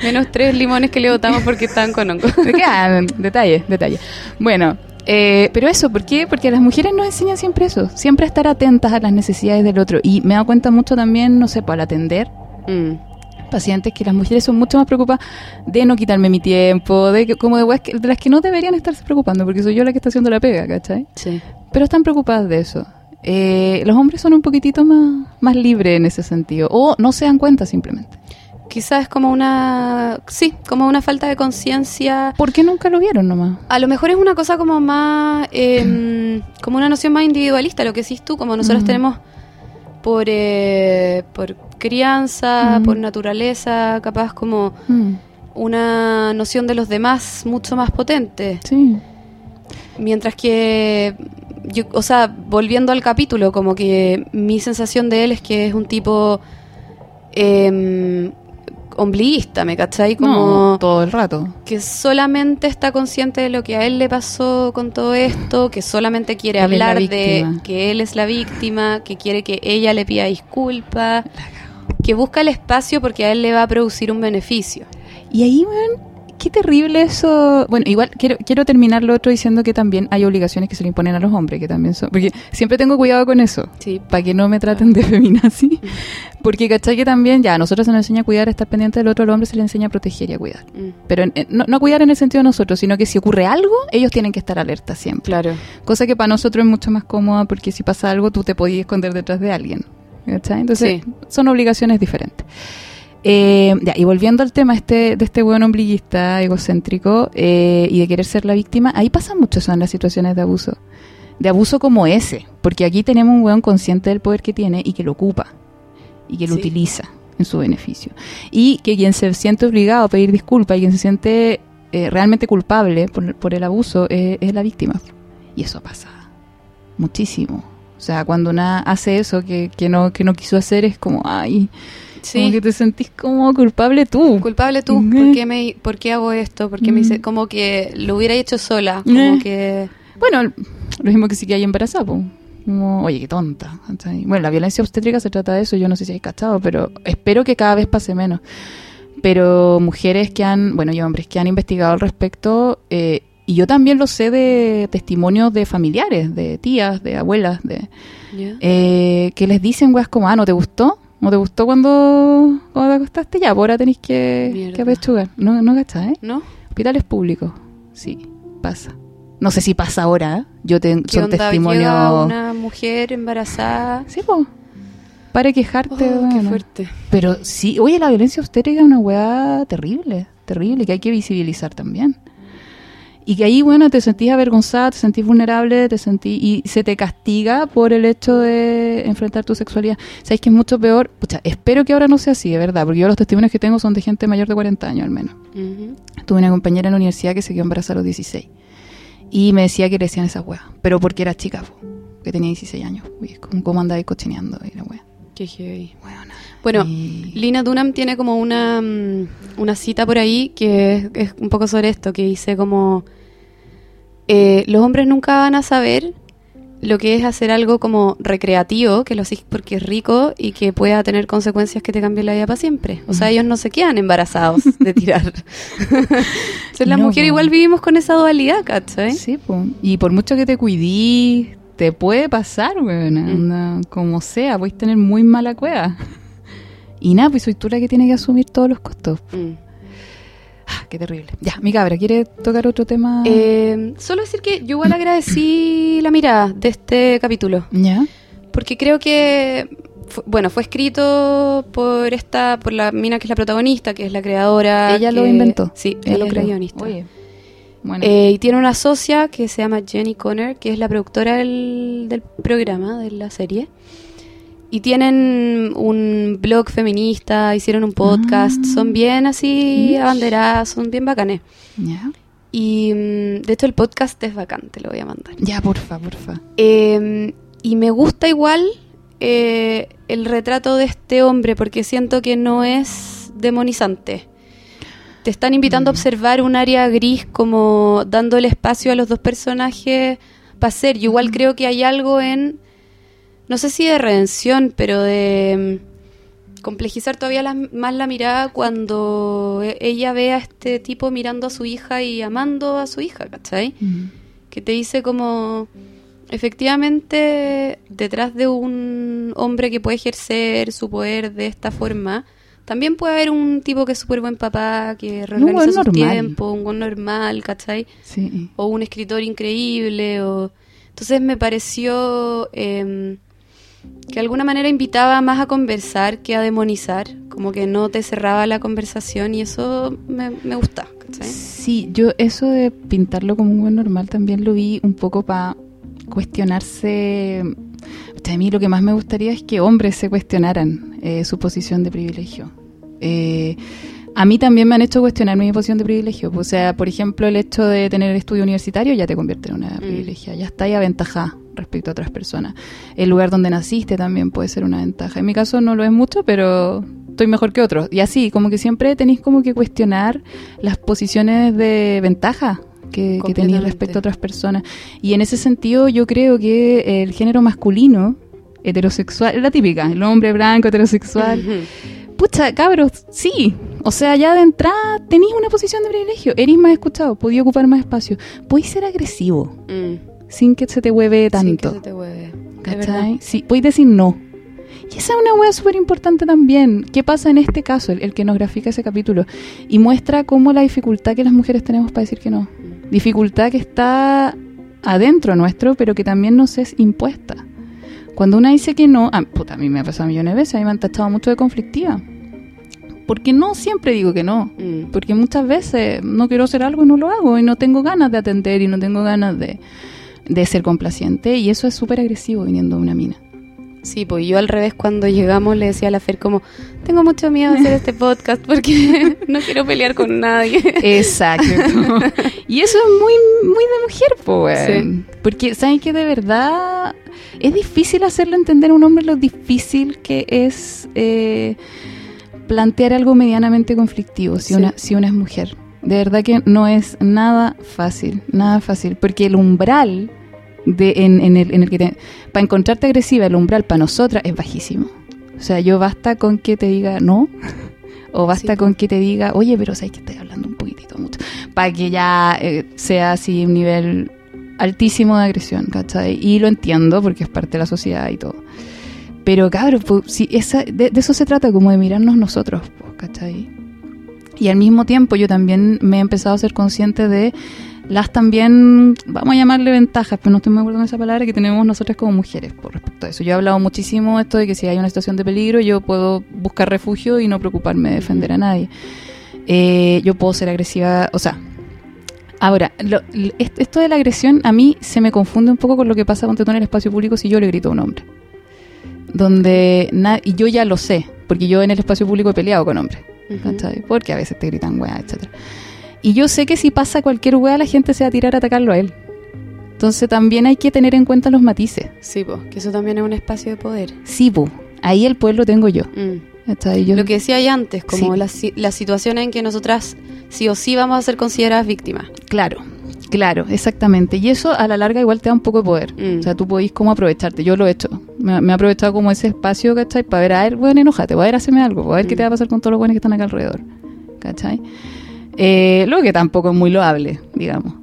Menos tres limones que le botamos porque estaban con hongo. Quedan detalles, detalles. Bueno, eh, pero eso, ¿por qué? Porque las mujeres nos enseñan siempre eso, siempre estar atentas a las necesidades del otro. Y me he dado cuenta mucho también, no sé, pues, al atender Mm. pacientes que las mujeres son mucho más preocupadas de no quitarme mi tiempo, de que, como de, weas que- de las que no deberían estarse preocupando, porque soy yo la que está haciendo la pega, ¿cachai? Sí. Pero están preocupadas de eso. Eh, los hombres son un poquitito más, más libres en ese sentido, o no se dan cuenta simplemente. Quizás es como una. Sí, como una falta de conciencia. ¿Por qué nunca lo vieron nomás? A lo mejor es una cosa como más. eh, <clears throat> como una noción más individualista, lo que decís tú, como nosotros Mm. tenemos por, eh, por crianza, Mm. por naturaleza, capaz como Mm, una noción de los demás mucho más potente. sí. Mientras que, yo, o sea, volviendo al capítulo, como que mi sensación de él es que es un tipo eh, ombliguista, ¿me cachai? Como No, todo el rato. que solamente está consciente de lo que a él le pasó con todo esto, que solamente quiere Él hablar de que él es la víctima, que quiere que ella le pida disculpas, que busca el espacio porque a él le va a producir un beneficio. Y ahí, weón, qué terrible eso. Bueno, igual quiero, quiero terminar lo otro diciendo que también hay obligaciones que se le imponen a los hombres, que también son. Porque siempre tengo cuidado con eso, Sí. para que no me traten de feminazi. <laughs> Porque, ¿cachai? Que también, ya, a nosotros se nos enseña a cuidar, a estar pendiente del otro, al hombre se le enseña a proteger y a cuidar. Mm, Pero en- en- no, no cuidar en el sentido de nosotros, sino que si ocurre algo, ellos tienen que estar alerta siempre. Claro. Cosa que para nosotros es mucho más cómoda porque si pasa algo, tú te podías esconder detrás de alguien. ¿cachai? Entonces, Sí. son obligaciones diferentes. Eh, ya, y volviendo al tema este, de este buen ombliguista egocéntrico eh, y de querer ser la víctima, ahí pasa mucho eso en las situaciones de abuso. De abuso como ese, porque aquí tenemos un weón consciente del poder que tiene y que lo ocupa y que lo Sí. utiliza en su beneficio. Y que quien se siente obligado a pedir disculpas y quien se siente eh, realmente culpable por, por el abuso eh, es la víctima. Y eso pasa muchísimo. O sea, cuando una hace eso que, que, no, que no quiso hacer es como, ay, como Sí. que te sentís como culpable tú. Culpable tú, Mm. ¿por qué, me, ¿por qué hago esto? ¿Por qué me Mm. hice? Como que lo hubiera hecho sola, como Eh. que... Bueno, lo mismo que si que hay embarazada, po. Como, oye, qué tonta. Bueno, la violencia obstétrica se trata de eso, yo no sé si hay cachado, pero espero que cada vez pase menos. Pero mujeres que han, bueno, y hombres que han investigado al respecto, eh, y yo también lo sé de testimonios de familiares, de tías, de abuelas, de ¿Ya? eh, que les dicen, weas, como, ah, ¿no te gustó? ¿No te gustó cuando, cuando te acostaste? Ya, ahora tenéis que, que apechugar. No, no cachai, ¿eh? ¿No? Hospitales públicos, sí, pasa. No sé si pasa ahora, ¿eh? Yo tengo ¿Qué son onda? Testimonios. una mujer embarazada... Sí, pues. Para quejarte, Oh, qué fuerte. Pero sí, oye, la violencia obstétrica es una weá terrible, terrible, que hay que visibilizar también. Y que ahí, bueno, te sentís avergonzada, te sentís vulnerable, te sentís, y se te castiga por el hecho de enfrentar tu sexualidad. Sabéis que es mucho peor, pucha, espero que ahora no sea así, de verdad, porque yo los testimonios que tengo son de gente mayor de 40 años al menos. Tuve una compañera en la universidad que se quedó embarazada a los 16. Y me decía que le decían esas weas, pero porque era chica, po, que tenía 16 años. Y como, ¿Cómo andaba ahí cochineando? Y la wea. Qué heavy. Bueno, Y- Lina Dunham tiene como una, mm, una cita por ahí que es, es un poco sobre esto, que dice como, eh, los hombres nunca van a saber lo que es hacer algo como recreativo, que lo haces porque es rico y que pueda tener consecuencias que te cambien la vida para siempre. O sea, ellos no se quedan embarazados de tirar. <laughs> Entonces, la No, mujer po. igual vivimos con esa dualidad, ¿cachai? Sí, po. y por mucho que te cuidís, te puede pasar, weón. Mm. Como sea, puedes tener muy mala cueva. <laughs> Y nada, pues soy tú la que tiene que asumir todos los costos. Mm. Qué terrible. Ya, mi cabra, ¿quiere tocar otro tema? Eh, solo decir que yo igual agradecí la mirada de este capítulo. ¿Ya? Porque creo que, bueno, fue escrito por esta, por la mina que es la protagonista, que es la creadora. Ella lo inventó. Sí, Ella ella lo creó. guionista. Oye, bueno. Eh, y tiene una socia que se llama Jenny Conner, que es la productora del, del programa, de la serie. Y tienen un blog feminista, hicieron un podcast, Ah. son bien así abanderadas, son bien bacanes. ¿Ya? Y mm, de hecho el podcast es bacán, te lo voy a mandar. Ya, porfa, porfa. Eh, y me gusta igual eh, el retrato de este hombre porque siento que no es demonizante. te están invitando a Mm. observar un área gris como dándole espacio a los dos personajes para ser. Yo igual creo que hay algo en, no sé si de redención, pero de mm, complejizar todavía la- más la mirada cuando e- ella ve a este tipo mirando a su hija y amando a su hija, ¿cachai? Mm. que te dice como efectivamente detrás de un hombre que puede ejercer su poder de esta forma también puede haber un tipo que es súper buen papá que reorganiza normal. tiempos un buen normal ¿cachai? Sí. o un escritor increíble o entonces me pareció em, que de alguna manera invitaba más a conversar que a demonizar como que no te cerraba la conversación y eso me, gusta. Sí, yo eso de pintarlo como un buen normal también lo vi un poco para cuestionarse. O a mí lo que más me gustaría es que hombres se cuestionaran eh, su posición de privilegio. Eh, a mí también me han hecho cuestionar mi posición de privilegio. O sea, por ejemplo, el hecho de tener el estudio universitario ya te convierte en una privilegia, ya está ahí aventajada respecto a otras personas. El lugar donde naciste también puede ser una ventaja. En mi caso no lo es mucho, pero estoy mejor que otros. Y así, como que siempre tenéis como que cuestionar las posiciones de ventaja que, que tenéis respecto a otras personas. Y en ese sentido yo creo que el género masculino, heterosexual, la típica, el hombre blanco, heterosexual. Pucha, cabros, sí. O sea, ya de entrada tenéis una posición de privilegio. Eres más escuchado, podías ocupar más espacio. Podéis ser agresivo Mm. sin que se te hueve Sin que tanto. se te hueve. ¿Cachai? Sí, podéis decir no. Y esa es una hueá súper importante también. ¿Qué pasa en este caso, el, el que nos grafica ese capítulo? Y muestra cómo la dificultad que las mujeres tenemos para decir que no. Dificultad que está adentro nuestro, pero que también nos es impuesta. Cuando una dice que no, ah, puta, a mí me ha pasado millones de veces, a mí me han tachado mucho de conflictiva. Porque no siempre digo que no. Mm. Porque muchas veces no quiero hacer algo y no lo hago y no tengo ganas de atender y no tengo ganas de, de ser complaciente y eso es súper agresivo viniendo de una mina. Sí, pues yo al revés cuando llegamos le decía a la Fer como, tengo mucho miedo de hacer este <laughs> podcast porque <laughs> no quiero pelear con nadie. Exacto. <laughs> y eso es muy, muy de mujer, pues. Sí. Porque, ¿saben que De verdad es difícil hacerle entender a un hombre lo difícil que es eh, plantear algo medianamente conflictivo si, Sí. una, si una es mujer. De verdad que no es nada fácil, nada fácil. Porque el umbral de, en, en el, en el que te- para encontrarte agresiva, el umbral para nosotras es bajísimo. O sea, yo basta con que te diga no, <laughs> o basta Sí. con que te diga, oye, pero sabes que estoy hablando un poquitito mucho, para que ya eh, sea así un nivel altísimo de agresión, ¿cachai? Y lo entiendo porque es parte de la sociedad y todo. Pero cabrón, si esa, de, de eso se trata, como de mirarnos nosotros, pues, ¿cachai? Y al mismo tiempo yo también me he empezado a ser consciente de las también, vamos a llamarle ventajas, pero no estoy muy de acuerdo con esa palabra, que tenemos nosotras como mujeres por respecto a eso. Yo he hablado muchísimo de esto de que si hay una situación de peligro yo puedo buscar refugio y no preocuparme de defender a nadie. Eh, yo puedo ser agresiva, o sea, ahora, lo- esto de la agresión a mí se me confunde un poco con lo que pasa tú en el espacio público si yo le grito a un hombre. Donde, y yo ya lo sé, porque yo en el espacio público he peleado con hombres. Porque a veces te gritan weá, etcétera. Y yo sé que si pasa cualquier weá, la gente se va a tirar a atacarlo a él. Entonces también hay que tener en cuenta los matices. Sí, pues, que eso también es un espacio de poder. Sí, pu, ahí el pueblo tengo yo. Mm. ¿cachai? Yo- Lo que decía ya antes, como Sí. la, si- la situación en que nosotras sí o sí vamos a ser consideradas víctimas. Claro, claro, exactamente. Y eso a la larga igual te da un poco de poder. Mm. O sea, tú podéis como aprovecharte. Yo lo he hecho. Me, me he aprovechado como ese espacio, ¿cachai? Para ver, a ver, bueno, enojate, voy a ver, hacerme algo, voy a ver qué Mm. te va a pasar con todos los buenos que están acá alrededor. ¿Cachai? Eh, lo que tampoco es muy loable, digamos.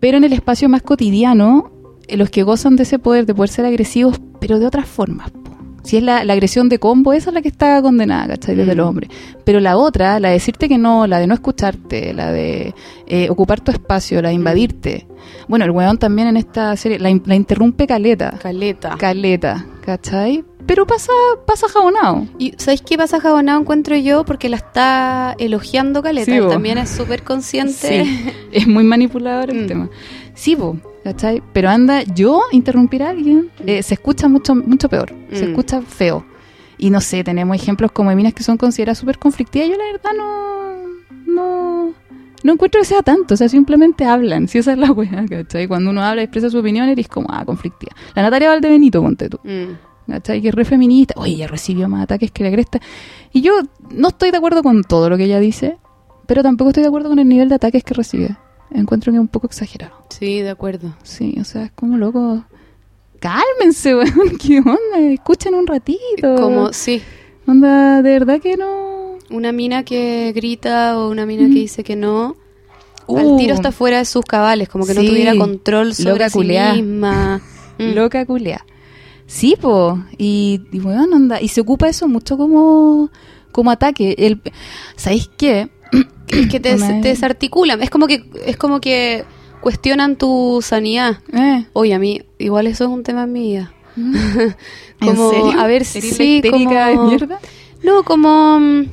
Pero en el espacio más cotidiano, eh, los que gozan de ese poder, de poder ser agresivos, pero de otras formas. po. Si es la, la agresión de combo, esa es la que está condenada, ¿cachai? Desde Mm. los hombres. Pero la otra, la de decirte que no, la de no escucharte, la de eh, ocupar tu espacio, la de invadirte. Bueno, el weón también en esta serie la, la interrumpe caleta. Caleta. Caleta, ¿cachai? Pero pasa, pasa jabonado. ¿Y sabéis qué pasa jabonado encuentro yo? Porque la está elogiando Caleta. Sí, también es súper consciente. Sí, <laughs> es muy manipulador el Mm. tema. Sí, po, ¿cachai? Pero anda, yo interrumpir a alguien eh, se escucha mucho, mucho peor. Se Mm. escucha feo. Y no sé, tenemos ejemplos como de minas que son consideradas súper conflictivas. Yo la verdad no, no, no encuentro que sea tanto. O sea, simplemente hablan. Si esa es la <laughs> weá, ¿cachai? Cuando uno habla y expresa su opinión, eres como, ah, conflictiva. La Natalia Valdebenito, ponte tú. Mm. ¿cachai? Que es re feminista. Oye, ella recibió más ataques que la cresta. Y yo no estoy de acuerdo con todo lo que ella dice, pero tampoco estoy de acuerdo con el nivel de ataques que recibe. Encuentro que es un poco exagerado. Sí, de acuerdo. Sí, o sea, es como loco. Cálmense, <laughs> weón. ¿Qué onda? Escuchen un ratito. Como, sí, Onda, de verdad que no. Una mina que grita o una mina Mm. que dice que no, Uh, al tiro está fuera de sus cabales, como que no tuviera control sobre loca sí culiá. misma. <laughs> Mm. Loca culea. Sí, po. Y, y weón, onda. Y se ocupa eso mucho como, como ataque. El, ¿Sabéis qué? <clears throat> Es que te, te desarticulan, es como que es como que cuestionan tu sanidad. Eh. Oye, a mí igual eso es un tema en mi vida. <laughs> ¿En Como, serio? a ver, ¿Eres sí, como- de mierda? No, como mm,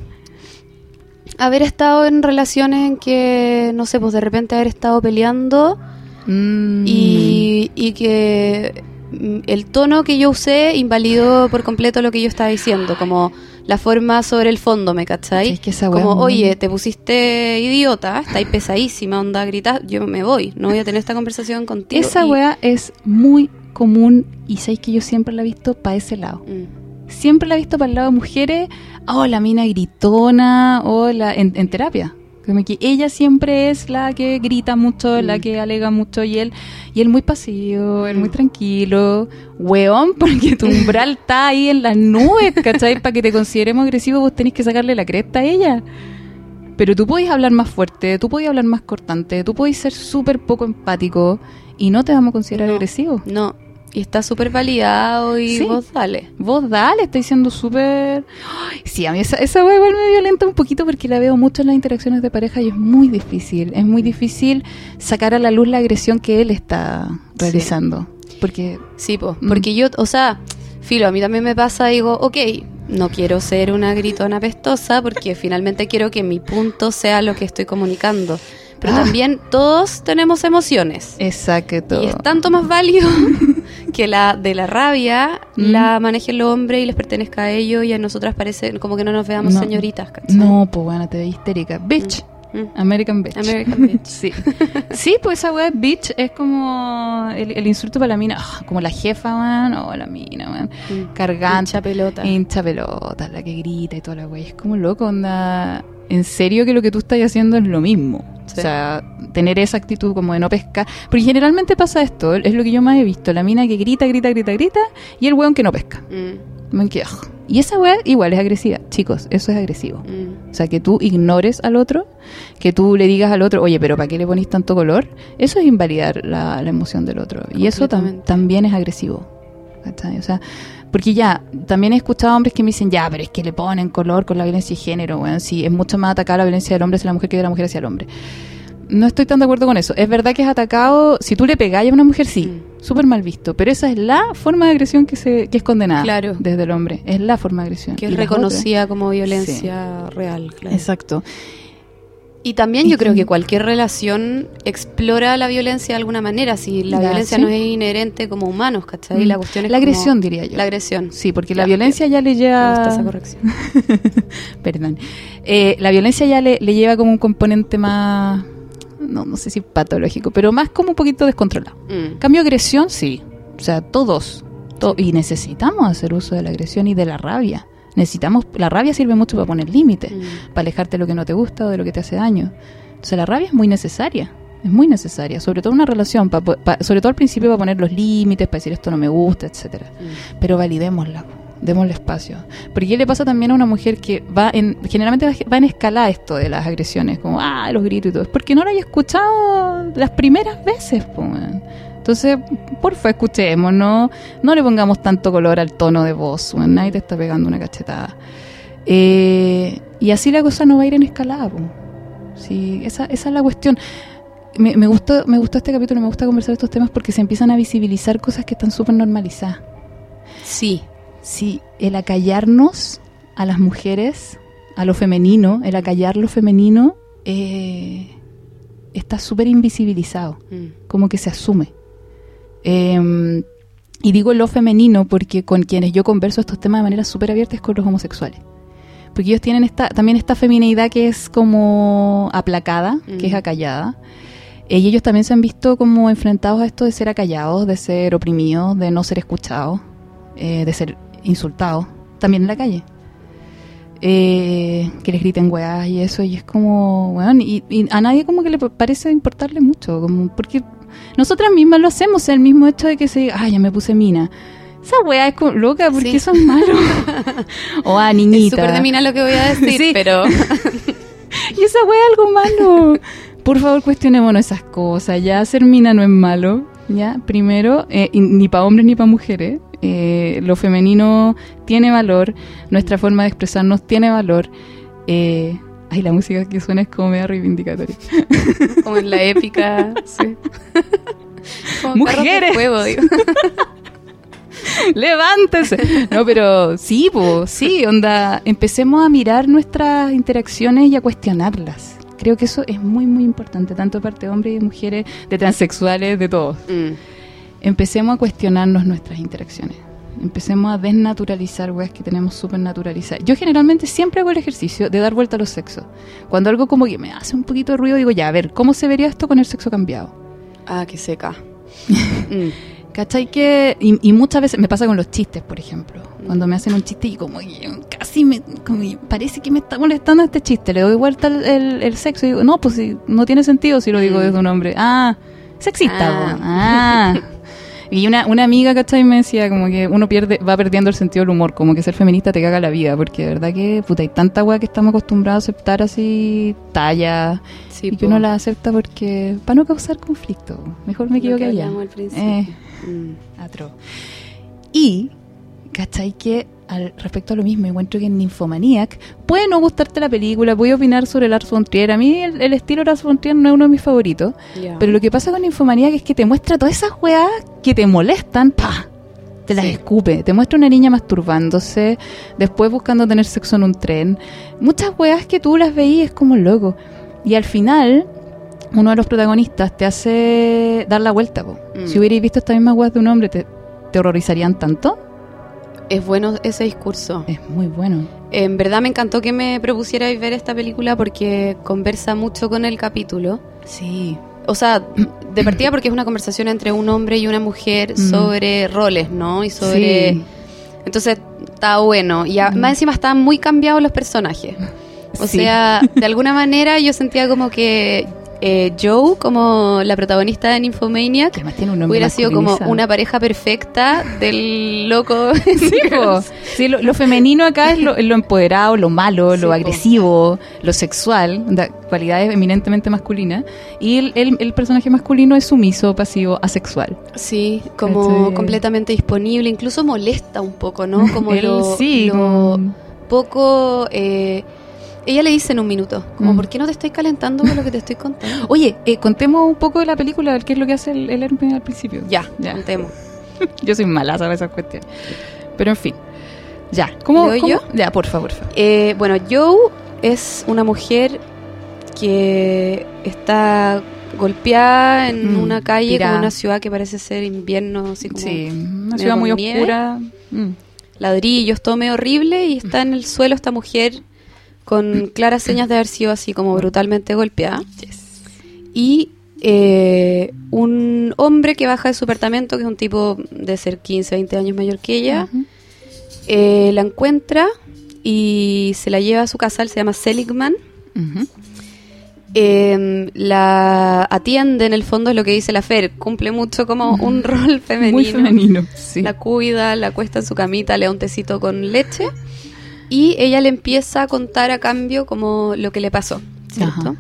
haber estado en relaciones en que, no sé, pues de repente haber estado peleando Mm. y, y que mm, el tono que yo usé invalidó por completo lo que yo estaba diciendo, como la forma sobre el fondo, ¿me cachai? Es que esa como, oye, te pusiste idiota, estáis pesadísima, onda, gritas, yo me voy, no voy a tener esta conversación contigo. Esa Y- weá es muy común y sabéis que yo siempre la he visto para ese lado. Mm, Siempre la he visto para el lado de mujeres, oh, la mina gritona, o la en, en terapia. Como que ella siempre es la que grita mucho, la Mm. que alega mucho y él, y él muy pasivo, él muy Mm. tranquilo. Weón, <laughs> porque tu umbral está ahí en las nubes, ¿cachai? Para que te consideremos agresivo vos tenés que sacarle la cresta a ella. Pero tú podés hablar más fuerte, tú podés hablar más cortante, tú podés ser súper poco empático y no te vamos a considerar No. agresivo. No, y está súper validado y Sí. vos dale. Vos dale, estáis siendo súper... Sí, a mí esa, esa wea igual me violenta un poquito porque la veo mucho en las interacciones de pareja y es muy difícil. Es muy difícil sacar a la luz la agresión que él está realizando. Porque... Sí, po, Mm. porque yo, o sea, filo, a mí también me pasa, digo, ok, no quiero ser una gritona pestosa porque finalmente quiero que mi punto sea lo que estoy comunicando. Pero Ah. también todos tenemos emociones. Exacto. Y es tanto más válido <laughs> que la de la rabia Mm. la manejen los hombres y les pertenezca a ellos y a nosotras parece como que no nos veamos No. señoritas, ¿cachai? No, pues bueno, te ve histérica. Bitch. Mm. American bitch. American <laughs> bitch. Sí. sí, pues esa wea bitch es como el, el insulto para la mina. Ah, como la jefa, man. O la mina, man. Mm. Cargante. Hincha pelota. Hincha pelota, la que grita y toda la wea. Es como loco, onda. En serio que lo que tú estás haciendo es lo mismo. Sí. O sea, tener esa actitud como de no pescar. Porque generalmente pasa esto, es lo que yo más he visto. La mina que grita, grita, grita, grita. Y el weón que no pesca. Mm, Man, que. Y esa wea igual es agresiva. Chicos, eso es agresivo. mm. O sea, que tú ignores al otro, que tú le digas al otro, oye, pero ¿para qué le pones tanto color? Eso es invalidar la, la emoción del otro. Y eso tam- también es agresivo. ¿cachai? O sea, porque ya, también he escuchado hombres que me dicen, ya, pero es que le ponen color con la violencia de género, bueno, sí, es mucho más atacada la violencia del hombre hacia la mujer que de la mujer hacia el hombre. No estoy tan de acuerdo con eso. Es verdad que es atacado, si tú le pegáis a una mujer, sí, Mm. súper mal visto, pero esa es la forma de agresión que, se, que es condenada Claro. desde el hombre. Es la forma de agresión. Que es otras- reconocida como violencia real, claro. Exacto. Y también yo creo que- cualquier relación explora la violencia de alguna manera. Si la violencia sí. no es inherente como humanos, ¿cachai? Mm. La cuestión es La como- agresión, diría yo. La agresión. Sí, porque la violencia ya le gusta esa lleva... corrección. <laughs> Perdón. Eh, la violencia ya le, le lleva como un componente más... No, no sé si patológico, pero más como un poquito descontrolado. Mm. Cambio agresión, sí. O sea, todos. to- y necesitamos hacer uso de la agresión y de la rabia. Necesitamos... La rabia sirve mucho para poner límites, Mm. para alejarte de lo que no te gusta o de lo que te hace daño. Entonces la rabia es muy necesaria. Es muy necesaria, sobre todo en una relación, pa- pa- sobre todo al principio para poner los límites, para decir esto no me gusta, etcétera Mm. pero validémosla, démosle espacio. Porque ¿qué le pasa también a una mujer que va en, generalmente va- en escala esto de las agresiones, como, ah, los gritos y todo, es porque no lo haya escuchado las primeras veces, weón. Entonces, porfa, escuchemos, no, no le pongamos tanto color al tono de voz, nadie te está pegando una cachetada. Eh, y así la cosa no va a ir en escalada, po. Sí, esa, esa es la cuestión. Me, me gustó, me gustó este capítulo, me gusta conversar estos temas porque se empiezan a visibilizar cosas que están súper normalizadas. Sí. Sí, el acallarnos a las mujeres, a lo femenino, el acallar lo femenino, eh, está súper invisibilizado, Mm. como que se asume. Eh, y digo lo femenino porque con quienes yo converso estos temas de manera súper abierta es con los homosexuales. Porque ellos tienen esta, también esta femineidad que es como aplacada, que es Mm. acallada. Eh, Y ellos también se han visto como enfrentados a esto de ser acallados, de ser oprimidos, de no ser escuchados, eh, de ser insultados, también en la calle. eh, que les griten weas y eso, y es como, weón, y, y a nadie como que le parece importarle mucho, como porque nosotras mismas lo hacemos, el mismo hecho de que se diga, ah, ya me puse mina. Esa wea es loca, porque Sí. eso <laughs> es malo. o a Es niñita. súper de mina lo que voy a decir, <laughs> Sí. pero <laughs> Y esa wea es algo malo. Por favor, cuestionémonos esas cosas. Ya ser mina no es malo. Ya, primero, eh, ni para hombres ni para mujeres. Eh, lo femenino tiene valor. Nuestra forma de expresarnos tiene valor. Eh, ay, la música que suena es como media reivindicatoria. <laughs> como en la épica. sí. <laughs> Como Mujeres. digo. <laughs> ¡Levántese! No, pero sí, pues, sí, onda. Empecemos a mirar nuestras interacciones y a cuestionarlas. Creo que eso es muy, muy importante, tanto de parte de hombres y de mujeres, de transexuales, de todos. Mm. empecemos a cuestionarnos nuestras interacciones. Empecemos a desnaturalizar weas que tenemos súper naturalizadas. Yo generalmente siempre hago el ejercicio de dar vuelta a los sexos. Cuando algo como que me hace un poquito de ruido, digo, ya, a ver, ¿cómo se vería esto con el sexo cambiado? Ah, qué seca. <laughs> Mm. ¿Cachai? Que, y, y muchas veces me pasa con los chistes, por ejemplo. Cuando me hacen un chiste y como que casi me, como que parece que me está molestando este chiste, le doy vuelta el, el- el sexo y digo, no, pues si, no tiene sentido si lo digo Mm. desde un hombre. Ah, sexista. Ah. Ah. <laughs> Y una, una amiga, ¿cachai? Me decía como que uno pierde, va perdiendo el sentido del humor, como que ser feminista te caga la vida, porque de verdad que, puta, hay tanta weá que estamos acostumbrados a aceptar así, talla, Sí, y que uno la acepta porque, para no causar conflicto, mejor me equivoqué allá. al. Eh, Mm. Atro. Y, ¿cachai? Que al respecto a lo mismo, encuentro que en Nymphomaniac puede no gustarte la película, puede opinar sobre Lars von Trier. A mí el, el estilo Lars von Trier no es uno de mis favoritos. Ya. Pero lo que pasa con Nymphomaniac es que te muestra todas esas weas que te molestan, pa, te las Sí. escupe. Te muestra una niña masturbándose, después buscando tener sexo en un tren. Muchas weas que tú las veías como loco. Y al final, uno de los protagonistas te hace dar la vuelta. Mm. Si hubierais visto estas mismas weas de un hombre, ¿te, te horrorizarían tanto? Es bueno ese discurso. Es muy bueno. En verdad me encantó que me propusierais ver esta película porque conversa mucho con el capítulo. Sí. O sea, de partida porque es una conversación entre un hombre y una mujer Mm. sobre roles, ¿no? Y sobre... Sí. Entonces, está bueno. Y a- Mm. encima estaban muy cambiados los personajes. O Sí. sea, de alguna manera yo sentía como que eh, Joe, como la protagonista de Nymphomaniac, hubiera sido como una pareja perfecta del loco. <laughs> Sí, lo, lo femenino acá es lo, lo empoderado, lo malo, Sí, lo po. agresivo, lo sexual, cualidades eminentemente masculinas. Y el, el- el personaje masculino es sumiso, pasivo, asexual. Sí, como completamente disponible, incluso molesta un poco, ¿no? <laughs> Como Él lo, sí, lo como- poco... eh, ella le dice en un minuto, como, Mm. ¿por qué no te estoy calentando con lo que te estoy contando? <laughs> Oye, eh, contemos un poco de la película, qué es lo que hace el, el al principio. Ya, Ya. contemos. <laughs> Yo soy mala para esas cuestiones. Pero en fin. Ya, ¿cómo? ¿Leo cómo? yo? Ya, por favor. por favor. Eh, bueno, Joe es una mujer que está golpeada en Mm, una calle, tirada. como una ciudad que parece ser invierno, así como Sí, una ciudad muy nieve. oscura. Mm. ladrillos, todo medio horrible, y está en el suelo esta mujer con claras <clears throat> señas de haber sido así como brutalmente golpeada. Y eh, un hombre que baja de su apartamento, que es un tipo de ser 15, 20 años mayor que ella, eh, la encuentra y se la lleva a su casa, él se llama Seligman. Eh, la atiende, en el fondo es lo que dice la Fer, cumple mucho como un rol femenino. Muy femenino. Sí. La cuida, la acuesta en su camita, le da un tecito con leche y ella le empieza a contar a cambio como lo que le pasó, ¿cierto? Ajá.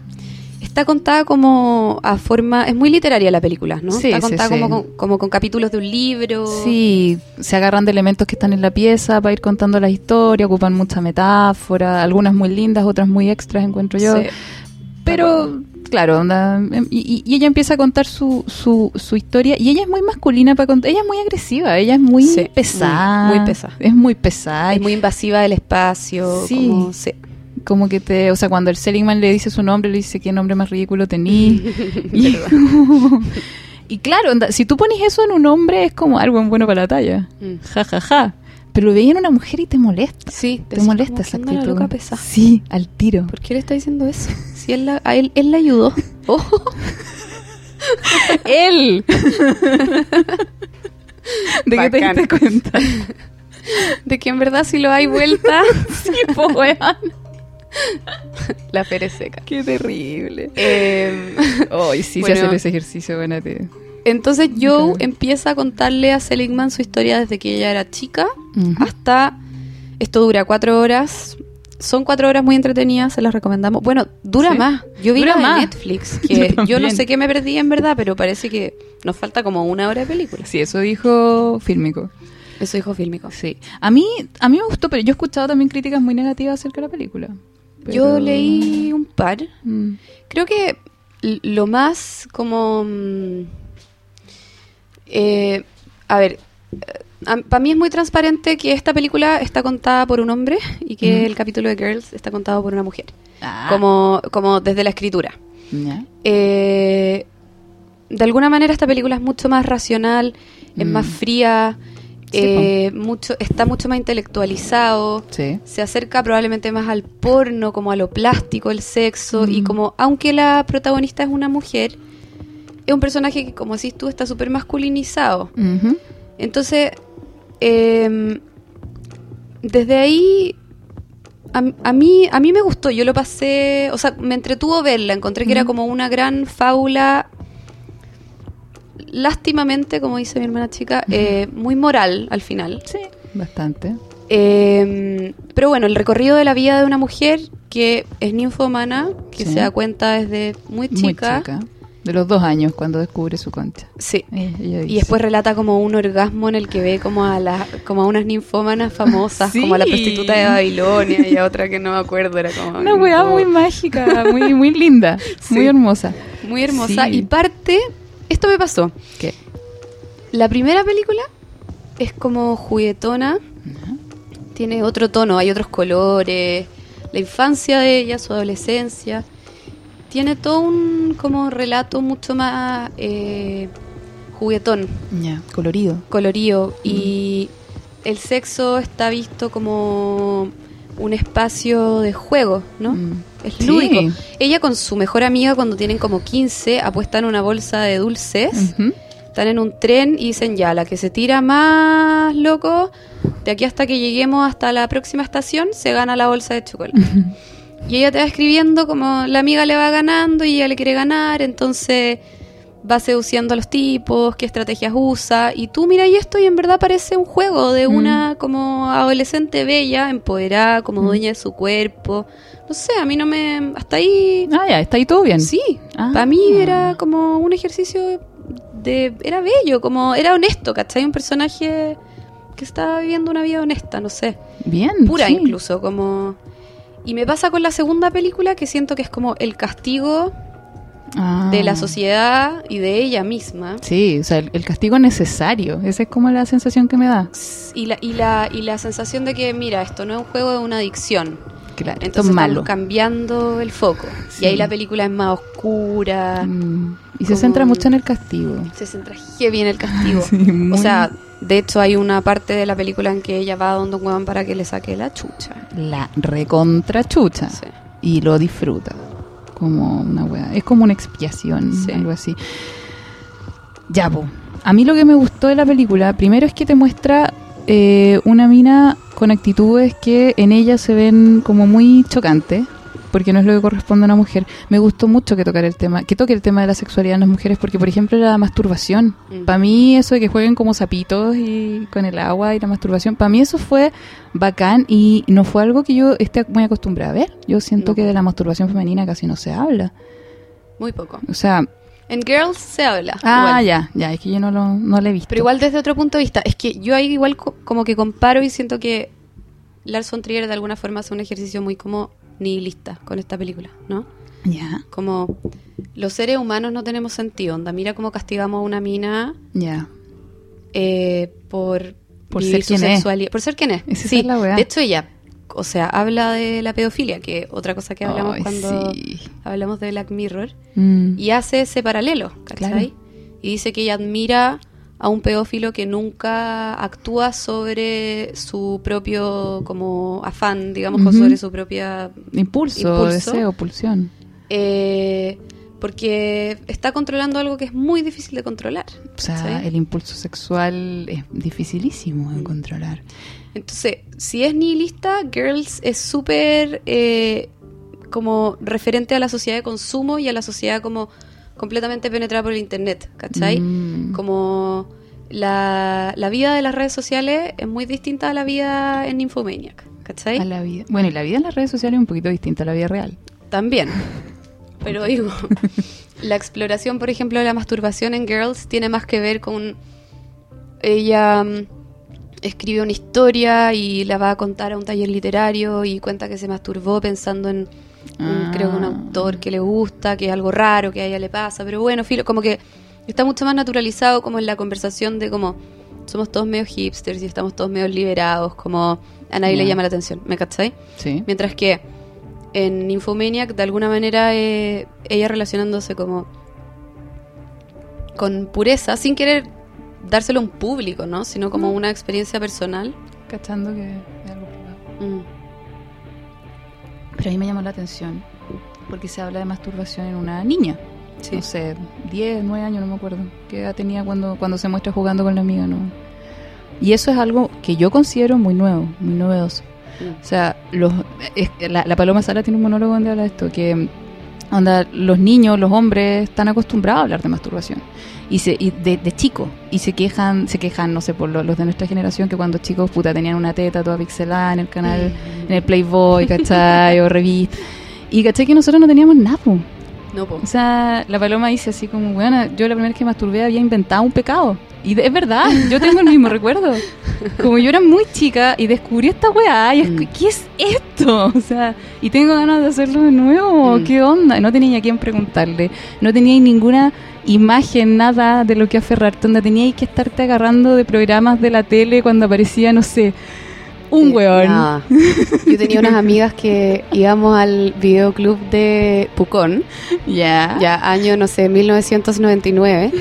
Está contada como a forma, es muy literaria la película, ¿no? Sí, Está contada sí. Como, con, como con capítulos de un libro. Sí, se agarran de elementos que están en la pieza para ir contando la historia, ocupan mucha metáfora, algunas muy lindas, otras muy extras, encuentro yo. Pero, claro, onda, em, y, ella empieza a contar su, su, su historia y ella es muy masculina para contar, ella es muy agresiva, ella es muy Sí, pesada. muy- muy pesada. Es muy pesada. Es muy invasiva del espacio. Sí. Como, sí. Como que te, o sea, cuando el Seligman le dice su nombre, le dice qué nombre más ridículo tení. <laughs> y, <laughs> y claro, onda, si tú pones eso en un hombre es como algo bueno para la talla. Mm. Ja, ja, ja. Pero lo veía en una mujer y te molesta. Sí, Te molesta esa ¿qué onda la actitud. loca pesada? Sí, al tiro. ¿Por qué le está diciendo eso? Si él la, a él, él la ayudó. <laughs> Oh, <laughs> Él. ¿De qué te diste cuenta? <laughs> de que en verdad si lo hay vuelta, Sí, po, weón. la es seca. Qué terrible. Eh, Ay, sí, Bueno. se hace ese ejercicio, bueno, te... entonces Joe empieza a contarle a Seligman su historia desde que ella era chica hasta... Esto dura cuatro horas. Son cuatro horas muy entretenidas, se las recomendamos. Bueno, dura Sí. más. Yo vi Dura la de más. Netflix, <laughs> Yo que yo, no también. sé qué me perdí en verdad, pero parece que nos falta como una hora de película. Sí, eso dijo Fílmico. Eso dijo Fílmico. Sí. A mí, a mí me gustó, pero yo he escuchado también críticas muy negativas acerca de la película. Yo Pero- leí un par. Mm. Creo que lo más como... mm, eh, a ver, para mí es muy transparente que esta película está contada por un hombre y que el capítulo de Girls está contado por una mujer. Ah. Como, como desde la escritura. Eh, de alguna manera esta película es mucho más racional, es Mm. más fría, Sí, eh, mucho, está mucho más intelectualizado Sí. se acerca probablemente más al porno, como a lo plástico, el sexo, y Mm. como, aunque la protagonista es una mujer, es un personaje que, como decís tú, está súper masculinizado. Entonces, em, desde ahí, a, a mí, a mí me gustó, yo lo pasé, o sea, me entretuvo verla, encontré que era como una gran fábula, lástimamente, como dice mi hermana chica, eh, muy moral al final. Sí. Bastante. Eh, pero bueno, el recorrido de la vida de una mujer que es ninfomana, que Sí. se da cuenta desde muy chica. Muy chica. De los dos años, cuando descubre su concha. Sí. Y después relata como un orgasmo en el que ve como a las como a unas ninfómanas famosas, Sí. como a la prostituta de Babilonia y a otra que no me acuerdo, era como Una weá muy mágica, muy, muy linda, <laughs> Sí. muy hermosa. muy hermosa Sí. y parte esto me pasó. ¿Qué? La primera película es como juguetona, tiene otro tono, hay otros colores, la infancia de ella, su adolescencia, tiene todo un como relato mucho más eh, juguetón, Ya, colorido. colorido y el sexo está visto como un espacio de juego, ¿no? Mm. Es Sí. lúdico. Ella con su mejor amiga cuando tienen como 15 apuestan una bolsa de dulces. Están en un tren y dicen ya, la que se tira más loco, de aquí hasta que lleguemos hasta la próxima estación, se gana la bolsa de chocolate. <laughs> y ella te va escribiendo como la amiga le va ganando y ella le quiere ganar, entonces va seduciendo a los tipos, qué estrategias usa, y tú mira y esto y en verdad parece un juego de Mm. una como adolescente bella, empoderada, como Mm. dueña de su cuerpo. No sé, a mí no me... Hasta ahí... Ah, ya, está ahí todo bien. Sí, Ah. para mí era como un ejercicio de... Era bello, como era honesto, ¿cachai? Un personaje que estaba viviendo una vida honesta, no sé. Bien. Pura sí. incluso, como... Y me pasa con la segunda película que siento que es como el castigo Ah. de la sociedad y de ella misma. Sí, o sea, el, el castigo necesario. Esa es como la sensación que me da. Y la, y, la, y la sensación de que, mira, esto no es un juego, es una adicción. Claro, esto Entonces es malo. estamos cambiando el foco. Sí. Y ahí la película es más oscura. Mm, Y se centra mucho en el castigo. se centra heavy en el castigo. <laughs> Sí, muy- O sea, de hecho hay una parte de la película en que ella va donde un huevón para que le saque la chucha. La recontrachucha. Sí. Y lo disfruta. Como una wea. Es como una expiación, Sí. algo así. Ya, po. A mí lo que me gustó de la película, primero es que te muestra eh, una mina con actitudes que en ella se ven como muy chocantes, porque no es lo que corresponde a una mujer. Me gustó mucho que tocar el tema, que toque el tema de la sexualidad en las mujeres, porque por ejemplo la masturbación. Mm. Para mí eso de que jueguen como sapitos y con el agua y la masturbación, para mí eso fue bacán y no fue algo que yo esté muy acostumbrada a ver. Yo siento No. que de la masturbación femenina casi no se habla. Muy poco. O sea, En Girls se habla. ah, igual. ya, ya, es que yo no lo, no lo he visto. Pero igual desde otro punto de vista. Es que yo ahí igual co- como que comparo y siento que Lars von Trier de alguna forma hace un ejercicio muy como nihilista con esta película, ¿no? Ya, Como los seres humanos no tenemos sentido. Onda, mira cómo castigamos a una mina ya. eh, por, Por ser su quien es. sexualidad. Por ser quien es. Sí. es la weá. De hecho, ella, o sea, habla de la pedofilia, que otra cosa que hablamos Ay, cuando sí. hablamos de Black Mirror. Mm. Y hace ese paralelo, ¿cachai? Claro. Y dice que ella admira a un pedófilo que nunca actúa sobre su propio como afán, digamos, o sobre su propia Impulso, Impulso. deseo, pulsión. eh, porque está controlando algo que es muy difícil de controlar. O sea, el impulso sexual es dificilísimo de controlar. Entonces, si es nihilista, Girls es súper eh, como referente a la sociedad de consumo y a la sociedad como completamente penetrada por el internet, ¿cachai? Mm. Como la, la vida de las redes sociales es muy distinta a la vida en Nymphomaniac, ¿cachai? A la vida. Bueno, y la vida en las redes sociales es un poquito distinta a la vida real. También. Pero digo, <laughs> la exploración, por ejemplo, de la masturbación en Girls tiene más que ver con ella mm, escribe una historia y la va a contar a un taller literario y cuenta que se masturbó pensando en Ah. creo que un autor que le gusta, que es algo raro que a ella le pasa, pero bueno, filo, como que está mucho más naturalizado como en la conversación de como somos todos medio hipsters y estamos todos medio liberados, como a nadie le llama la atención, ¿me cachai? Sí. Mientras que en Nymphomaniac, de alguna manera, eh, ella relacionándose como con pureza, sin querer dárselo a un público, ¿no? Sino como Mm. una experiencia personal. Cachando que es algo privado. Mm. Pero a mí me llamó la atención porque se habla de masturbación en una niña. Sí. No sé, 10, 9 años, no me acuerdo. ¿Qué edad tenía cuando, cuando se muestra jugando con la amiga? no Y eso es algo que yo considero muy nuevo, muy novedoso. Mm. O sea, los, es- la, la Paloma Sala tiene un monólogo donde habla de esto, que onda, los niños, los hombres están acostumbrados a hablar de masturbación. Y, se, y de, de chicos. Y se quejan, se quejan, no sé, por lo- los de nuestra generación que cuando chicos, puta, tenían una teta toda pixelada en el canal, en el Playboy, ¿cachai? o revista. Y cachai que nosotros no teníamos nada, po. No, po. O sea, la paloma dice así como, bueno, yo la primera vez que masturbé había inventado un pecado. Y es verdad, yo tengo el mismo <laughs> recuerdo. Como yo era muy chica y descubrí esta weá y es, Mm. ¿qué es esto? O sea, y tengo ganas de hacerlo de nuevo. Mm. ¿Qué onda? No tenía a quién preguntarle. No tenía ninguna imagen, nada de lo que aferrarte. Donde tenías que estarte agarrando de programas de la tele cuando aparecía, no sé, un weón. nada. <laughs> Yo tenía unas amigas que íbamos al videoclub de Pucón, Ya. ya año, no sé, 1999,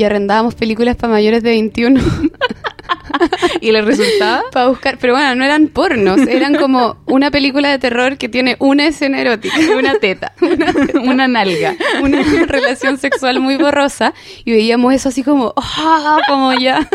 y arrendábamos películas para mayores de 21 <laughs> ¿Y le resultaba? para buscar, pero bueno, no eran pornos, eran como una película de terror que tiene una escena erótica. <laughs> <laughs> una teta, una nalga. una relación sexual muy borrosa y veíamos eso así como, ¡ah! como ya.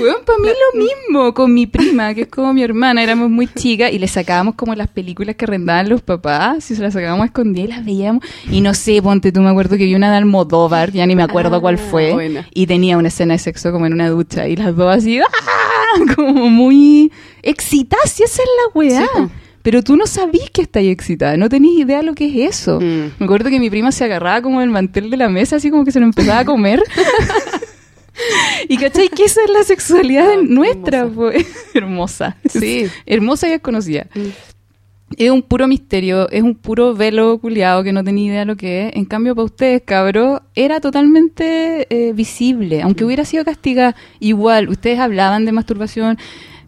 Weón, para mí lo mismo con mi prima, que es como mi hermana, éramos muy chicas y le sacábamos como las películas que arrendaban los papás, y se las sacábamos a escondidas y las veíamos. Y no sé, ponte tú, me acuerdo que vi una de Almodóvar, ya ni me acuerdo Ah, cuál fue, buena. y tenía una escena de sexo como en una ducha, y las dos así, ¡ah! como muy excitadas, si esa es la weá. Sí. Pero tú no sabís que estáis excitada, no tenéis idea de lo que es eso. Mm. Me acuerdo que mi prima se agarraba como del mantel de la mesa, así como que se lo empezaba a comer. <laughs> y cachai que esa es la sexualidad qué nuestra, pues. hermosa. <laughs> Sí. hermosa y desconocida. Mm. Es un puro misterio, es un puro velo culiado que no tenía idea de lo que es. En cambio, para ustedes, cabros, era totalmente eh, visible. Aunque hubiera sido castigada, igual, ustedes hablaban de masturbación.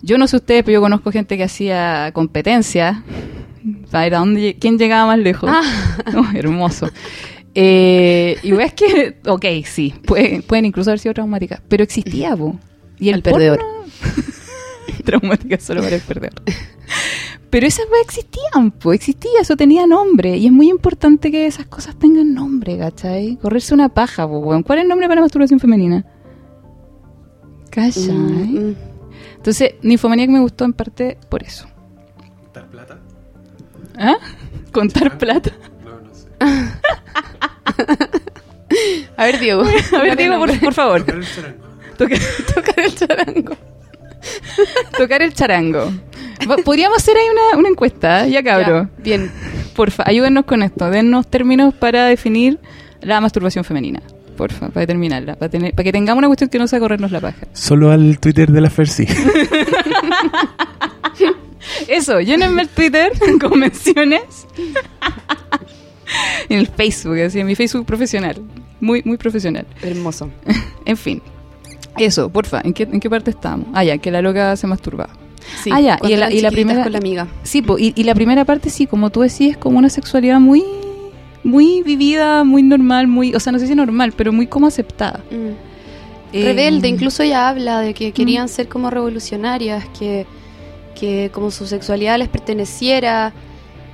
Yo no sé ustedes, pero yo conozco gente que hacía competencia. Para ver a dónde, quién llegaba más lejos. Ah. Hermoso. <laughs> Eh, y es que, <laughs> ok, sí, pueden, pueden incluso haber sido traumáticas, pero existía, po. Y el, perdedor. porno- <laughs> traumática solo para el perdedor. Pero esas weas existían, pues existía, eso tenía nombre. Y es muy importante que esas cosas tengan nombre, ¿cachai? Correrse una paja, po, weón. ¿Cuál es el nombre para la masturbación femenina? ¿Cachai? Mm, mm. Entonces, Nymphomaniac me gustó en parte por eso. ¿Contar plata? ¿Ah? Contar plata. A ver, Diego. <laughs> <laughs> A ver, Diego, por, por favor. Tocar el charango. Tocar, <laughs> tocar el charango. tocar el charango. Podríamos hacer ahí una, una encuesta, ¿eh? ya cabro. Ya, bien. Porfa, ayúdennos con esto. Dennos términos para definir la masturbación femenina. Porfa, para terminarla. Para, tener, para que tengamos una cuestión que no sea corrernos la paja. Solo al Twitter de la Fersi. Eso, llénenme el Twitter con menciones. en el Facebook, así, en mi Facebook profesional. Muy, muy profesional. Hermoso. <laughs> En fin. Eso, porfa, ¿en qué, ¿en qué parte estamos? Ah, ya, que la loca se masturbaba. Sí, Ah, ya, y la- y primera- con la amiga. Sí, po, y, y la primera parte sí, como tú decís, es como una sexualidad muy muy vivida, muy normal, muy, o sea, no sé si normal, pero muy como aceptada. Mm. Eh, Rebelde, incluso ella habla de que querían ser como revolucionarias, que, que como su sexualidad les perteneciera.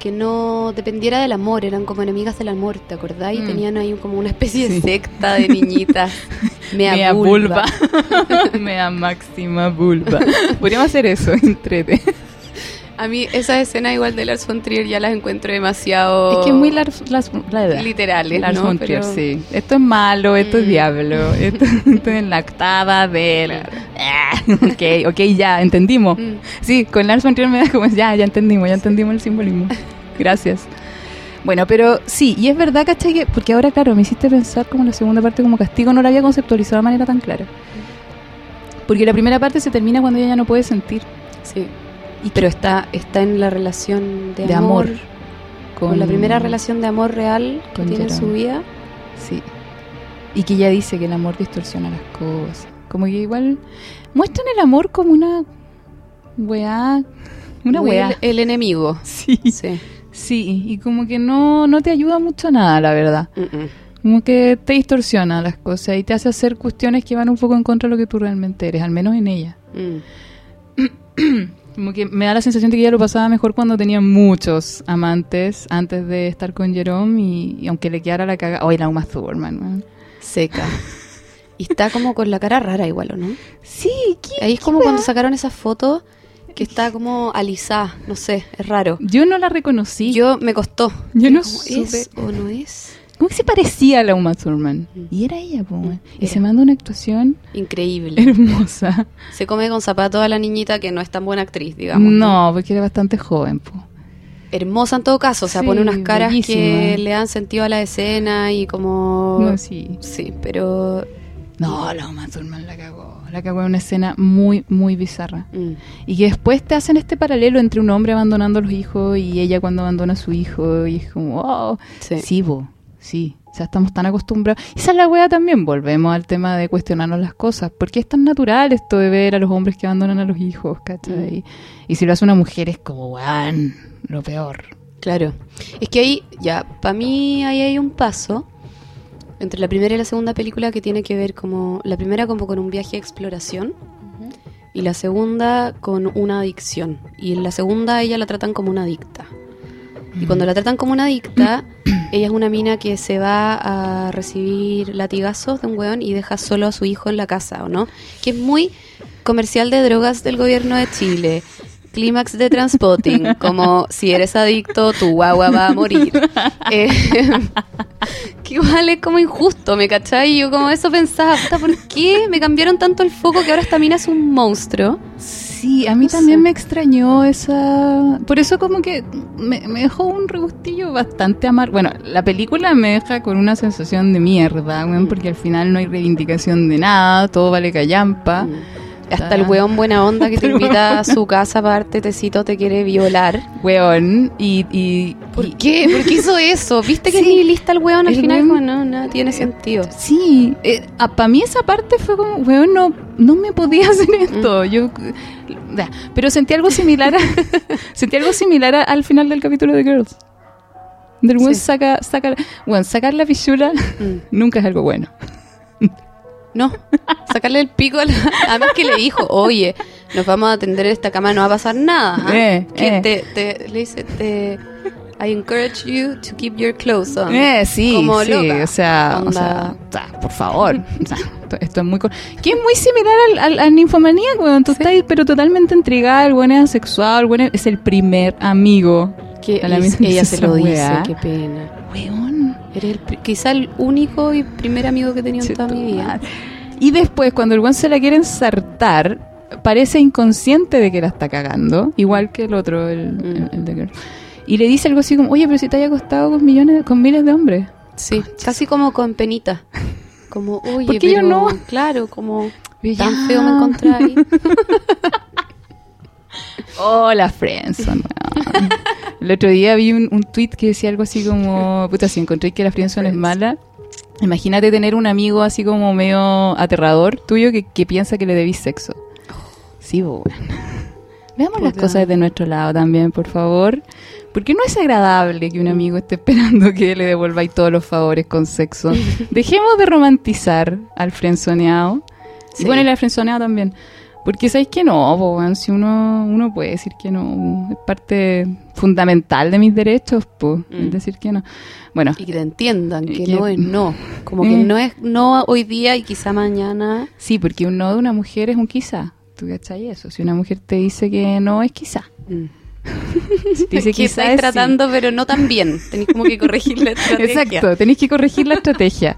Que no dependiera del amor, eran como enemigas del amor, ¿te acordás? Y Mm. tenían ahí como una especie de secta de niñitas. <laughs> Mea, Mea vulva. vulva. <laughs> Mea máxima vulva. Podríamos hacer eso, <laughs> entrete. A mí esas escenas igual de Lars von Trier ya las encuentro demasiado Es que es muy Lars, Lars- la edad. literales, Lars ¿no? von Trier, Pero- sí. Esto es malo, esto es Mm. diablo, esto, <laughs> esto es la octava del... Ah, <laughs> ok, ok, ya, entendimos. Mm. Sí, con Lars von Trier me da como, ya, ya entendimos, ya entendimos el simbolismo. Gracias. Bueno, pero sí, y es verdad, ¿cachai? Que, porque ahora, claro, me hiciste pensar como la segunda parte como castigo no la había conceptualizado de manera tan clara. Porque la primera parte se termina cuando ella ya no puede sentir. Sí. Pero está, está en la relación de, De amor, amor. con la primera relación de amor real que con tiene en su vida. Sí. Y que ella dice que el amor distorsiona las cosas. Como que igual muestran el amor como una weá. Una weá. El, el enemigo. <laughs> Sí. Sí. Sí, y como que no, no te ayuda mucho a nada, la verdad. Mm-mm. Como que te distorsiona las cosas y te hace hacer cuestiones que van un poco en contra de lo que tú realmente eres, al menos en ella. Mm. <clears throat> Como que me da la sensación de que ella lo pasaba mejor cuando tenía muchos amantes antes de estar con Jerome y, y aunque le quedara la caga... Oye, la Uma Thurman, man. Seca. Y está como con la cara rara igual, ¿o no? Sí, ¿qué? Ahí es como cuando sacaron esas fotos que está como alisada, no sé, es raro. Yo no la reconocí. Yo me costó. Yo no ¿Cómo supe. ¿Es o no es? ¿Cómo que se parecía a la Uma Thurman? Y era ella, po, weón. Y Era. se manda una actuación Increíble. hermosa. Se come con zapatos a la niñita que no es tan buena actriz, digamos. No, porque era bastante joven, po. Hermosa en todo caso, o sea, Sí, pone unas caras que le dan sentido a la escena y como... No, sí. Sí, pero... No, la Uma Thurman la cagó. La cagó en una escena muy, muy bizarra. mm, Y que después te hacen este paralelo entre un hombre abandonando a los hijos y ella cuando abandona a su hijo. Y es como, oh, sí. sí, bo, sí. O sea, estamos tan acostumbrados. Y esa es la wea también. Volvemos al tema de cuestionarnos las cosas. Porque es tan natural esto de ver a los hombres que abandonan a los hijos, ¿cachai? Y si lo hace una mujer es como, weón, lo peor. Claro. Es que ahí, ya, para mí ahí hay un paso entre la primera y la segunda película que tiene que ver como... La primera como con un viaje de exploración y la segunda con una adicción. Y en la segunda ella la tratan como una adicta. Y cuando la tratan como una adicta, ella es una mina que se va a recibir latigazos de un weón y deja solo a su hijo en la casa, ¿o no? Que es muy comercial de drogas del gobierno de Chile. Clímax de Transpotting, <laughs> como si eres adicto, tu guagua va a morir. <laughs> Eh, <laughs> que igual es como injusto, ¿me cachai? Yo como eso pensaba, puta, ¿por qué me cambiaron tanto el foco que ahora esta mina es un monstruo? Sí, a mí No también sé. me extrañó esa... Por eso como que me, me dejó un regustillo bastante amargo. Bueno, la película me deja con una sensación de mierda, weón, porque al final no hay reivindicación de nada, todo vale callampa. Hasta el weón buena onda que te <laughs> invita a weón. su casa para darte tecito te quiere violar. Weón, y... y ¿Por y- qué? ¿Por qué hizo eso? ¿Viste que Sí. es nihilista el weón al El final? weón- no, nada tiene sentido. Sí, para mí esa parte fue como, weón, no, no me podía hacer esto. Yo, pero sentí algo similar, a, <laughs> sentí algo similar a- al final del capítulo de Girls. Del weón Sí. saca, saca, bueno, sacar la pichula Mm. nunca es algo bueno. No, sacarle el pico a la... Además que le dijo, oye, nos vamos a atender en esta cama, no va a pasar nada. ¿ah? Eh, que eh. te, te- le dice, te... I encourage you to keep your clothes on. Eh, sí, Como sí, loca. o sea, o sea, por favor. o sea, esto, esto es muy... Que es muy similar al, al, al ninfomanía, weón. Tú Sí. estás pero totalmente entregada, el weón es asexual, el weón es el primer amigo. Que la ella se lo dice, qué pena. Weón. Eres el quizá el único y primer amigo que he tenido en toda mi vida. Y después, cuando el weón se la quiere ensartar, parece inconsciente de que la está cagando, igual que el otro, el, Mm. el- el de Girl. Y le dice algo así como, oye, pero si te haya acostado con millones, con miles de hombres. Sí, casi como con penita. Como, <laughs> oye, ¿Por qué yo pero, no? Claro, como tan ya. feo me encontré ahí. <laughs> <laughs> Oh, la Friendzone, weón. El otro día vi un, un tweet que decía algo así como, puta, si encontré que la Friendzone es mala, imagínate tener un amigo así como medio aterrador tuyo que, que piensa que le debís sexo. Sí, weón. <laughs> Veamos las cosas de nuestro lado también, por favor. Porque no es agradable que un amigo esté esperando que le devolváis todos los favores con sexo. <laughs> Dejemos de romantizar al frenzoneado. Sí. Y bueno, y la frenzoneada también. Porque sabéis que no, po, si uno, uno puede decir que no, es parte fundamental de mis derechos, pues, Mm. decir que no. Bueno, Y que te entiendan que que- no es no. Como que no es no hoy día y quizá mañana. sí, porque un no de una mujer es un quizá. ¿Tú cachai eso? Si una mujer te dice que no, es quizá. Mm. <laughs> Te dice que estáis sí. tratando, pero no tan bien. Tenéis como que corregir la <laughs> estrategia. Exacto, tenéis que corregir la estrategia.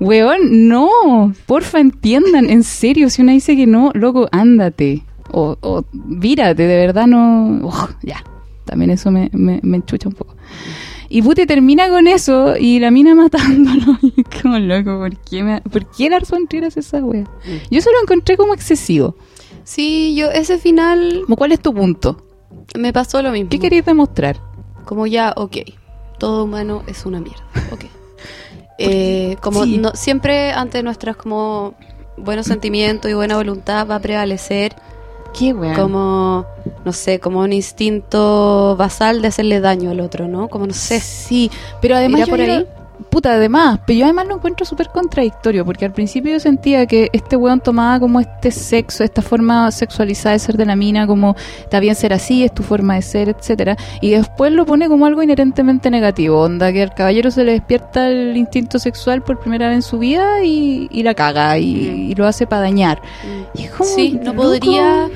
Weón, no, porfa, entiendan, en serio, si una dice que no, loco, ándate. O, o vírate, de verdad no. Uf, ya, también eso me, me, me enchucha un poco. Y Pute termina con eso y la mina matándolo. <laughs> Y como loco, ¿por qué, me, ¿por qué hace esa wea? Yo eso lo encontré como excesivo. Sí, yo ese final ¿Cuál es tu punto? me pasó lo mismo. ¿Qué queréis demostrar? Como ya, ok, todo humano es una mierda. Eh, como Sí. no- siempre ante nuestras como buenos sentimientos y buena voluntad va a prevalecer como, no sé, como un instinto basal de hacerle daño al otro, ¿no? Como no sé. Sí, pero además ¿Irá yo por era- ahí? Puta, además, pero yo además lo encuentro súper contradictorio, porque al principio yo sentía que este weón tomaba como este sexo, esta forma sexualizada de ser de la mina, como está bien ser así, es tu forma de ser, etcétera, y después lo pone como algo inherentemente negativo, onda que al caballero se le despierta el instinto sexual por primera vez en su vida y, y la caga y, Mm. y lo hace para dañar. Y es como, Sí, no loco, podría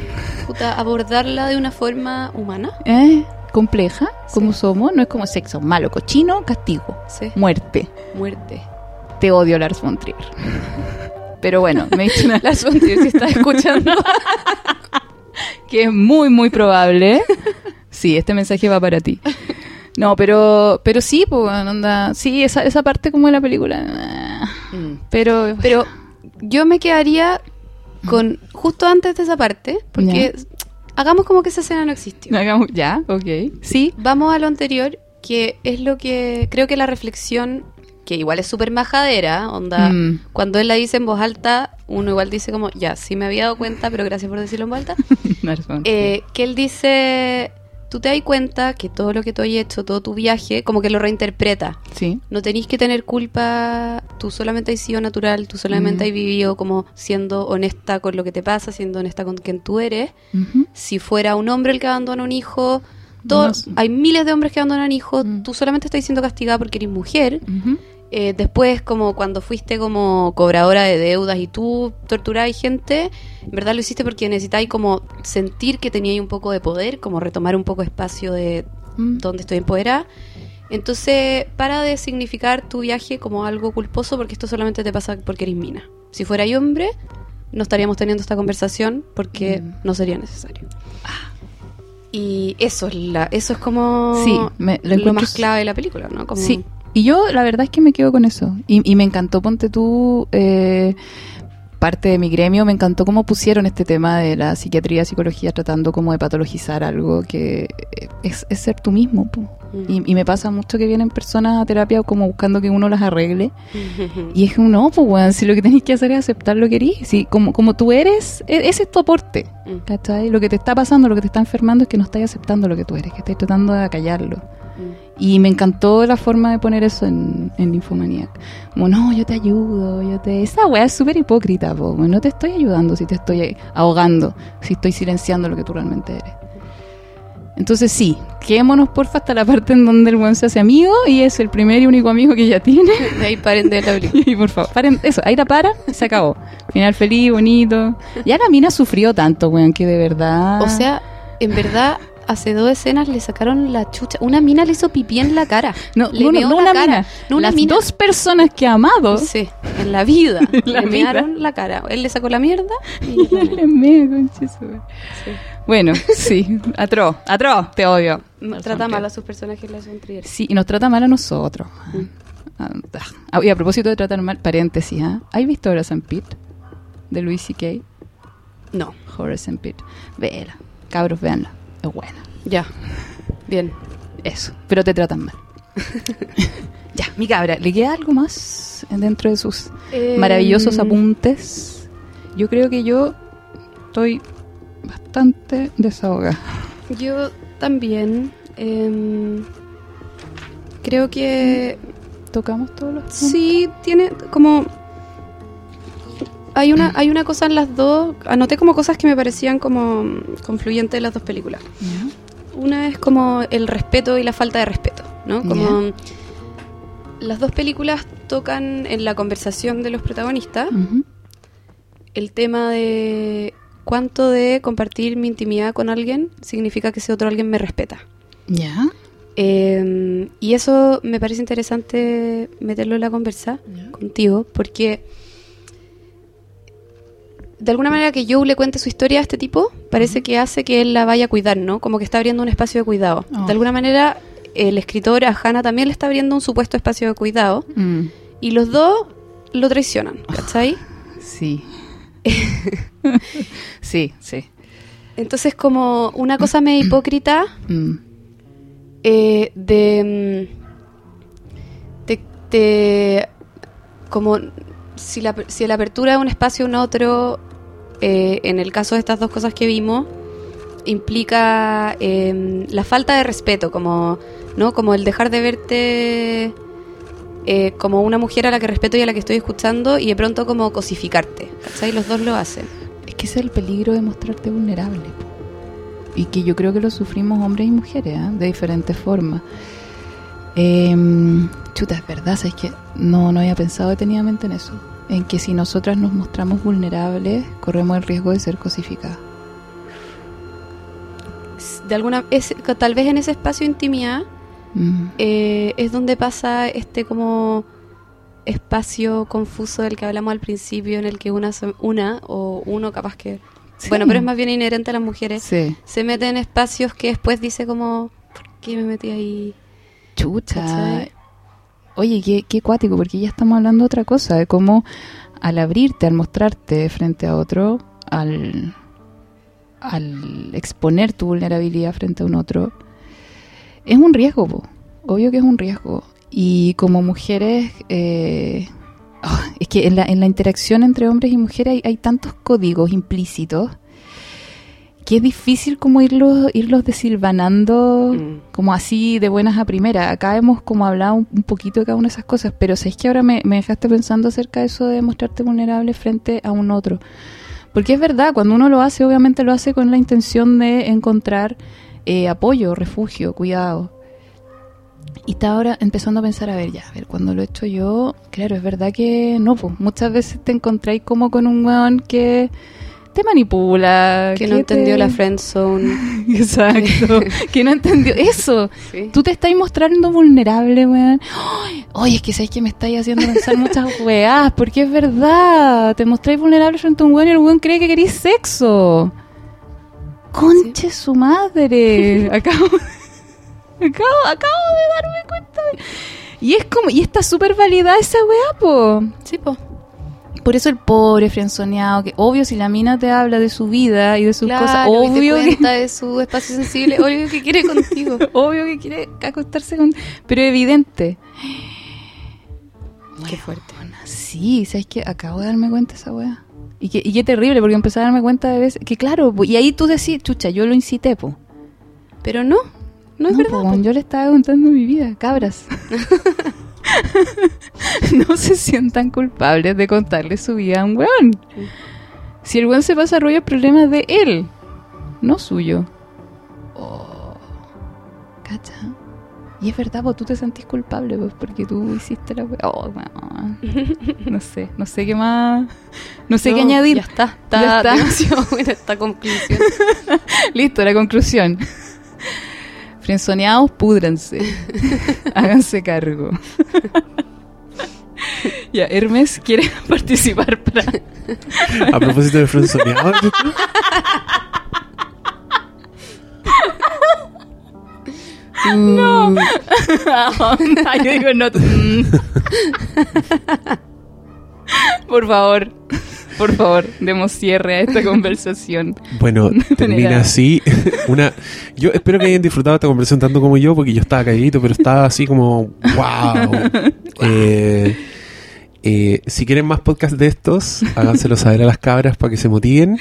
puta, abordarla de una forma humana. ¿eh? Compleja, como somos, no es como sexo malo, cochino, castigo, Sí, muerte. muerte. Te odio, Lars von Trier. <laughs> Pero bueno, me dice una Lars von Trier si estás escuchando. <laughs> que es muy, muy probable. Sí, este mensaje va para ti. No, pero pero sí, pues, onda, sí, esa, esa parte como de la película. ah, Pero, Pero yo me quedaría con justo antes de esa parte, porque hagamos como que esa escena no existió. hagamos- ya, ok. Sí, Vamos a lo anterior, que es lo que creo que la reflexión, que igual es súper majadera, onda, Mm. cuando él la dice en voz alta, uno igual dice como, ya, sí me había dado cuenta, pero gracias por decirlo en voz alta, <laughs> eh, que él dice, tú te das cuenta que todo lo que tú has hecho, todo tu viaje, como que lo reinterpreta. sí. No tenéis que tener culpa, tú solamente has sido natural, tú solamente Mm. has vivido como siendo honesta con lo que te pasa, siendo honesta con quien tú eres. Si fuera un hombre el que abandona un hijo, todos, No sé. hay miles de hombres que abandonan hijos, Mm. tú solamente estás siendo castigada porque eres mujer. Eh, después, como cuando fuiste como cobradora de deudas y tú torturabas gente, en verdad lo hiciste porque necesitáis como sentir que teníais un poco de poder, como retomar un poco espacio de Mm. donde estoy empoderada. Entonces, para de significar tu viaje como algo culposo porque esto solamente te pasa porque eres mina. Si fuera yo hombre, no estaríamos teniendo esta conversación porque Mm. no sería necesario. Y eso es la, eso es como Sí, me- lo lo, más clave de la película, ¿no? Como, Sí, y yo la verdad es que me quedo con eso. Y, y me encantó, ponte tú, eh, parte de mi gremio, me encantó cómo pusieron este tema de la psiquiatría, psicología, tratando como de patologizar algo que eh, es, es ser tú mismo. po. Mm. Y, y me pasa mucho que vienen personas a terapia como buscando que uno las arregle. <laughs> Y es como, no, pues, weón, si lo que tenéis que hacer es aceptar lo que eres. Si, como, como tú eres, e- ese es tu aporte. Mm. ¿Cachai? Lo que te está pasando, lo que te está enfermando es que no estás aceptando lo que tú eres, que estás tratando de acallarlo. Mm. Y me encantó la forma de poner eso en, en Infomaniac. Como, no, yo te ayudo, yo te... Esa weá es súper hipócrita, po. No te estoy ayudando si te estoy ahogando, si estoy silenciando lo que tú realmente eres. Entonces sí, quedémonos porfa hasta la parte en donde el weón se hace amigo y es el primer y único amigo que ella tiene. <laughs> De ahí paren de la película. <laughs> y por favor, paren, eso, ahí la paran, se acabó. Final feliz, bonito. Ya la mina sufrió tanto, weón, que de verdad... O sea, en verdad, hace dos escenas le sacaron la chucha. Una mina le hizo pipí en la cara. no, le no, no, meó no la una cara. mina. No una Las mina. dos personas que ha amado Sí, en la vida. <laughs> la le vida. mearon la cara. Él le sacó la mierda y ella <laughs> Le mea, madre. Sí. Bueno, sí, atroz, atroz, te odio. Trata mal a sus personajes la Trier. Sí, y nos trata mal a nosotros. Mm. Ah, ah, y a propósito de tratar mal, paréntesis, ¿ah? ¿Has visto Horace and Pete? De Louis C.K. No, Horace and Pete. Vela. Cabros, véanla. Es buena. ya. Bien. Eso. Pero te tratan mal. <laughs> ya, mi cabra, ¿le queda algo más dentro de sus maravillosos Em, apuntes? Yo creo que yo estoy bastante desahogada. Yo también. em, creo que ¿Tocamos todos los puntos? sí tiene como. Hay una, hay una cosa en las dos, anoté como cosas que me parecían como confluyentes en las dos películas. Una es como el respeto y la falta de respeto, ¿no? Como las dos películas tocan en la conversación de los protagonistas el tema de cuánto de compartir mi intimidad con alguien significa que ese otro alguien me respeta. Ya. Eh, y eso me parece interesante meterlo en la conversa contigo, porque de alguna manera que Joe le cuente su historia a este tipo, parece que hace que él la vaya a cuidar, ¿no? Como que está abriendo un espacio de cuidado. Oh. De alguna manera, el escritor a Hannah también le está abriendo un supuesto espacio de cuidado, Mm, y los dos lo traicionan, ¿cachai? <laughs> Sí. <laughs> sí, sí. Entonces, como una cosa medio hipócrita <clears throat> Mm, eh, de, mm, de, de- como si la, si la apertura de un espacio a un otro, eh, en el caso de estas dos cosas que vimos, implica eh, la falta de respeto, como, ¿no? como el dejar de verte eh, como una mujer a la que respeto y a la que estoy escuchando y de pronto como cosificarte. ¿Cachai? Los dos lo hacen. Es que ese es el peligro de mostrarte vulnerable. Y que yo creo que lo sufrimos hombres y mujeres, ¿ah? de diferentes formas. Em, chuta, es verdad, ¿sabes que No, no había pensado detenidamente en eso. En que si nosotras nos mostramos vulnerables, corremos el riesgo de ser cosificadas. De alguna, es, tal vez en ese espacio de intimidad Mm, eh, es donde pasa este como espacio confuso del que hablamos al principio en el que una, una o uno capaz que sí. bueno pero es más bien inherente a las mujeres Sí. se mete en espacios que después dice como ¿por qué me metí ahí? Chucha. ¿Cachai? Oye, qué, qué cuático, porque ya estamos hablando de otra cosa, de cómo al abrirte, al mostrarte frente a otro, al, al exponer tu vulnerabilidad frente a un otro, es un riesgo, obvio que es un riesgo. Y como mujeres, eh, <laughs> es que en la, en la interacción entre hombres y mujeres hay tantos códigos implícitos que es difícil como irlos, irlos desilvanando Mm. como así de buenas a primeras. Acá hemos como hablado un, un poquito de cada una de esas cosas, pero sabéis que ahora me, me dejaste pensando acerca de eso de mostrarte vulnerable frente a un otro. Porque es verdad, cuando uno lo hace, obviamente lo hace con la intención de encontrar eh, apoyo, refugio, cuidado. Y está ahora empezando a pensar, a ver, ya, a ver, cuando lo he hecho yo, claro, es verdad que no, pues muchas veces te encontráis como con un weón que te manipula. que no entendió te- la friend zone <laughs> Exacto. <laughs> que no entendió eso. Sí. Tú te estás mostrando vulnerable, weón. <gasps> Oye, es que sabes que me estáis haciendo pensar muchas <laughs> weás, porque es verdad. Te mostráis vulnerable frente a un weón y el weón cree que queréis sexo. Conche su madre. Acabo, acabo, acabo de darme cuenta de... Y es como, y está súper validada esa weá, po. sí po Por eso el pobre frenzoneado, que obvio si la mina te habla de su vida y de sus claro, cosas, y te obvio que, cuenta de <laughs> su espacio sensible obvio que quiere contigo <laughs> obvio que quiere acostarse con... Pero evidente. qué fuerte Sí, ¿sabes qué? Acabo de darme cuenta de esa weá. Y qué, y qué terrible, porque empecé a darme cuenta de veces... Que claro, po, y ahí tú decís, chucha, yo lo incité, po. pero no no es No, verdad po, po. yo le estaba contando mi vida, cabras. <laughs> <laughs> no se sientan culpables de contarle su vida a un weón. Si el weón se pasa rollo, el problema de él, no suyo. Oh, ¿Cacha? Y es verdad, pues tú te sentís culpable, pues, porque tú hiciste la. Oh, weón. <laughs> No sé, no sé qué más. No sé qué No, añadir. ya está está, Ya está. esta conclusión <laughs> Listo, la conclusión. Frenzoneados, púdranse. <laughs> Háganse cargo. <laughs> ya, Hermes quiere <laughs> participar para. A propósito de frenzoneado, ¿no? No. Yo digo no. Mm. Por favor, por favor, demos cierre a esta conversación. Bueno, termina manera- así. <laughs> Una, yo espero que hayan disfrutado esta conversación tanto como yo, porque yo estaba calladito, pero estaba así como, wow. <laughs> Eh, eh, si quieren más podcasts de estos, háganselo saber a las cabras para que se motiven.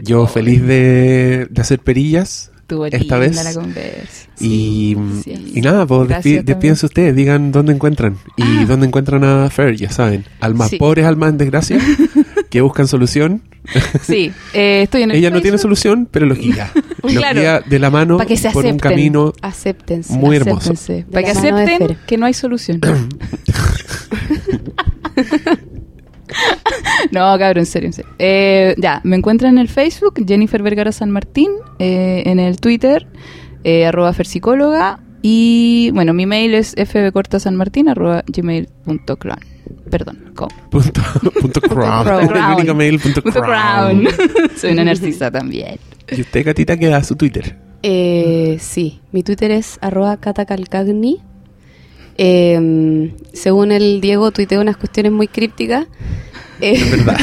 Yo feliz de, de hacer perillas. Esta vez. la conversa. Y, sí. y nada, pues despídense ustedes, digan dónde encuentran. Y Ah. dónde encuentran a Fer, ya saben. Almas Sí. pobres, almas en desgracia, <laughs> que buscan solución. <laughs> Sí, eh, estoy en el Ella no tiene solución, pero los guía. <laughs> Los Claro. guía de la mano que se por un camino Acéptense. muy hermoso. Para que acepten que no hay solución. <coughs> <laughs> no, cabrón, en serio, en serio. Eh, ya, me encuentran en el Facebook, Jennifer Vergara San Martín, eh, en el Twitter, eh, arroba fersicóloga, y bueno, mi mail es fbcortasanmartin arroba gmail.com. Perdón, com. <laughs> Punto, punto crown. crown. <laughs> El único mail punto Punto crown. crown. <laughs> Soy una narcisa también. Y usted, Catita, queda su Twitter. Eh, sí, mi Twitter es arroba catacalcagni. Eh, según el Diego, tuiteo unas cuestiones muy crípticas. Eh, Es verdad.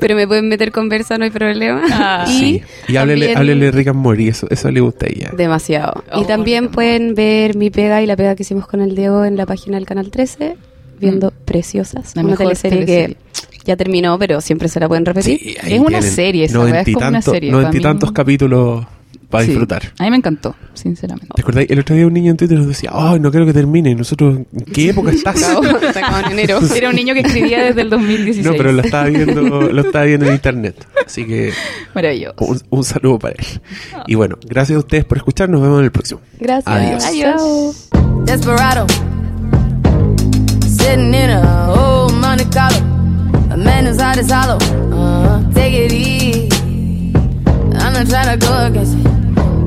pero me pueden meter conversa, no hay problema. Ah. y sí. Y háblele, también- háblele Rick and Morty, eso, eso le gusta a ella. Demasiado. Oh, y también Rick and pueden ver mi pega y la pega que hicimos con el Diego en la página del Canal 13, viendo Preciosas, La una mejor teleserie teleserie. que ya terminó, pero siempre se la pueden repetir. Sí, Es una serie esa, weá, es como una tanto- serie, noventa y mí. tantos capítulos para Sí. disfrutar. A mí me encantó, sinceramente. ¿Te acordás? El otro día un niño en Twitter nos decía, ay, no quiero que termine. Y nosotros, ¿en qué época estás? <laughs> En enero. <laughs> Era un niño que escribía desde el 2016. No, pero lo estaba viendo, lo estaba viendo en internet. Así que Maravilloso. un, un saludo para él. Y bueno, gracias a ustedes por escuchar. Nos vemos en el próximo. Gracias. Adiós. Adiós. Desperado. Sitting in a old Monte Carlo. A man whose heart is hollow. Uh, take it easy. I'm not trying to go against it.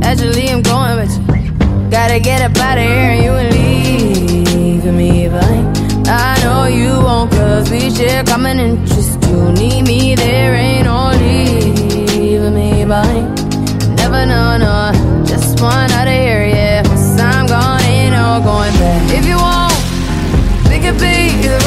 Actually, I'm going with you. Gotta get up out of here and you ain't leaving me behind. I know you won't, cause we share common interest. You need me, there ain't no leaving me behind. Never know, no. Just one out of here, yeah. Once I'm gone, ain't no going back. If you want, could be the.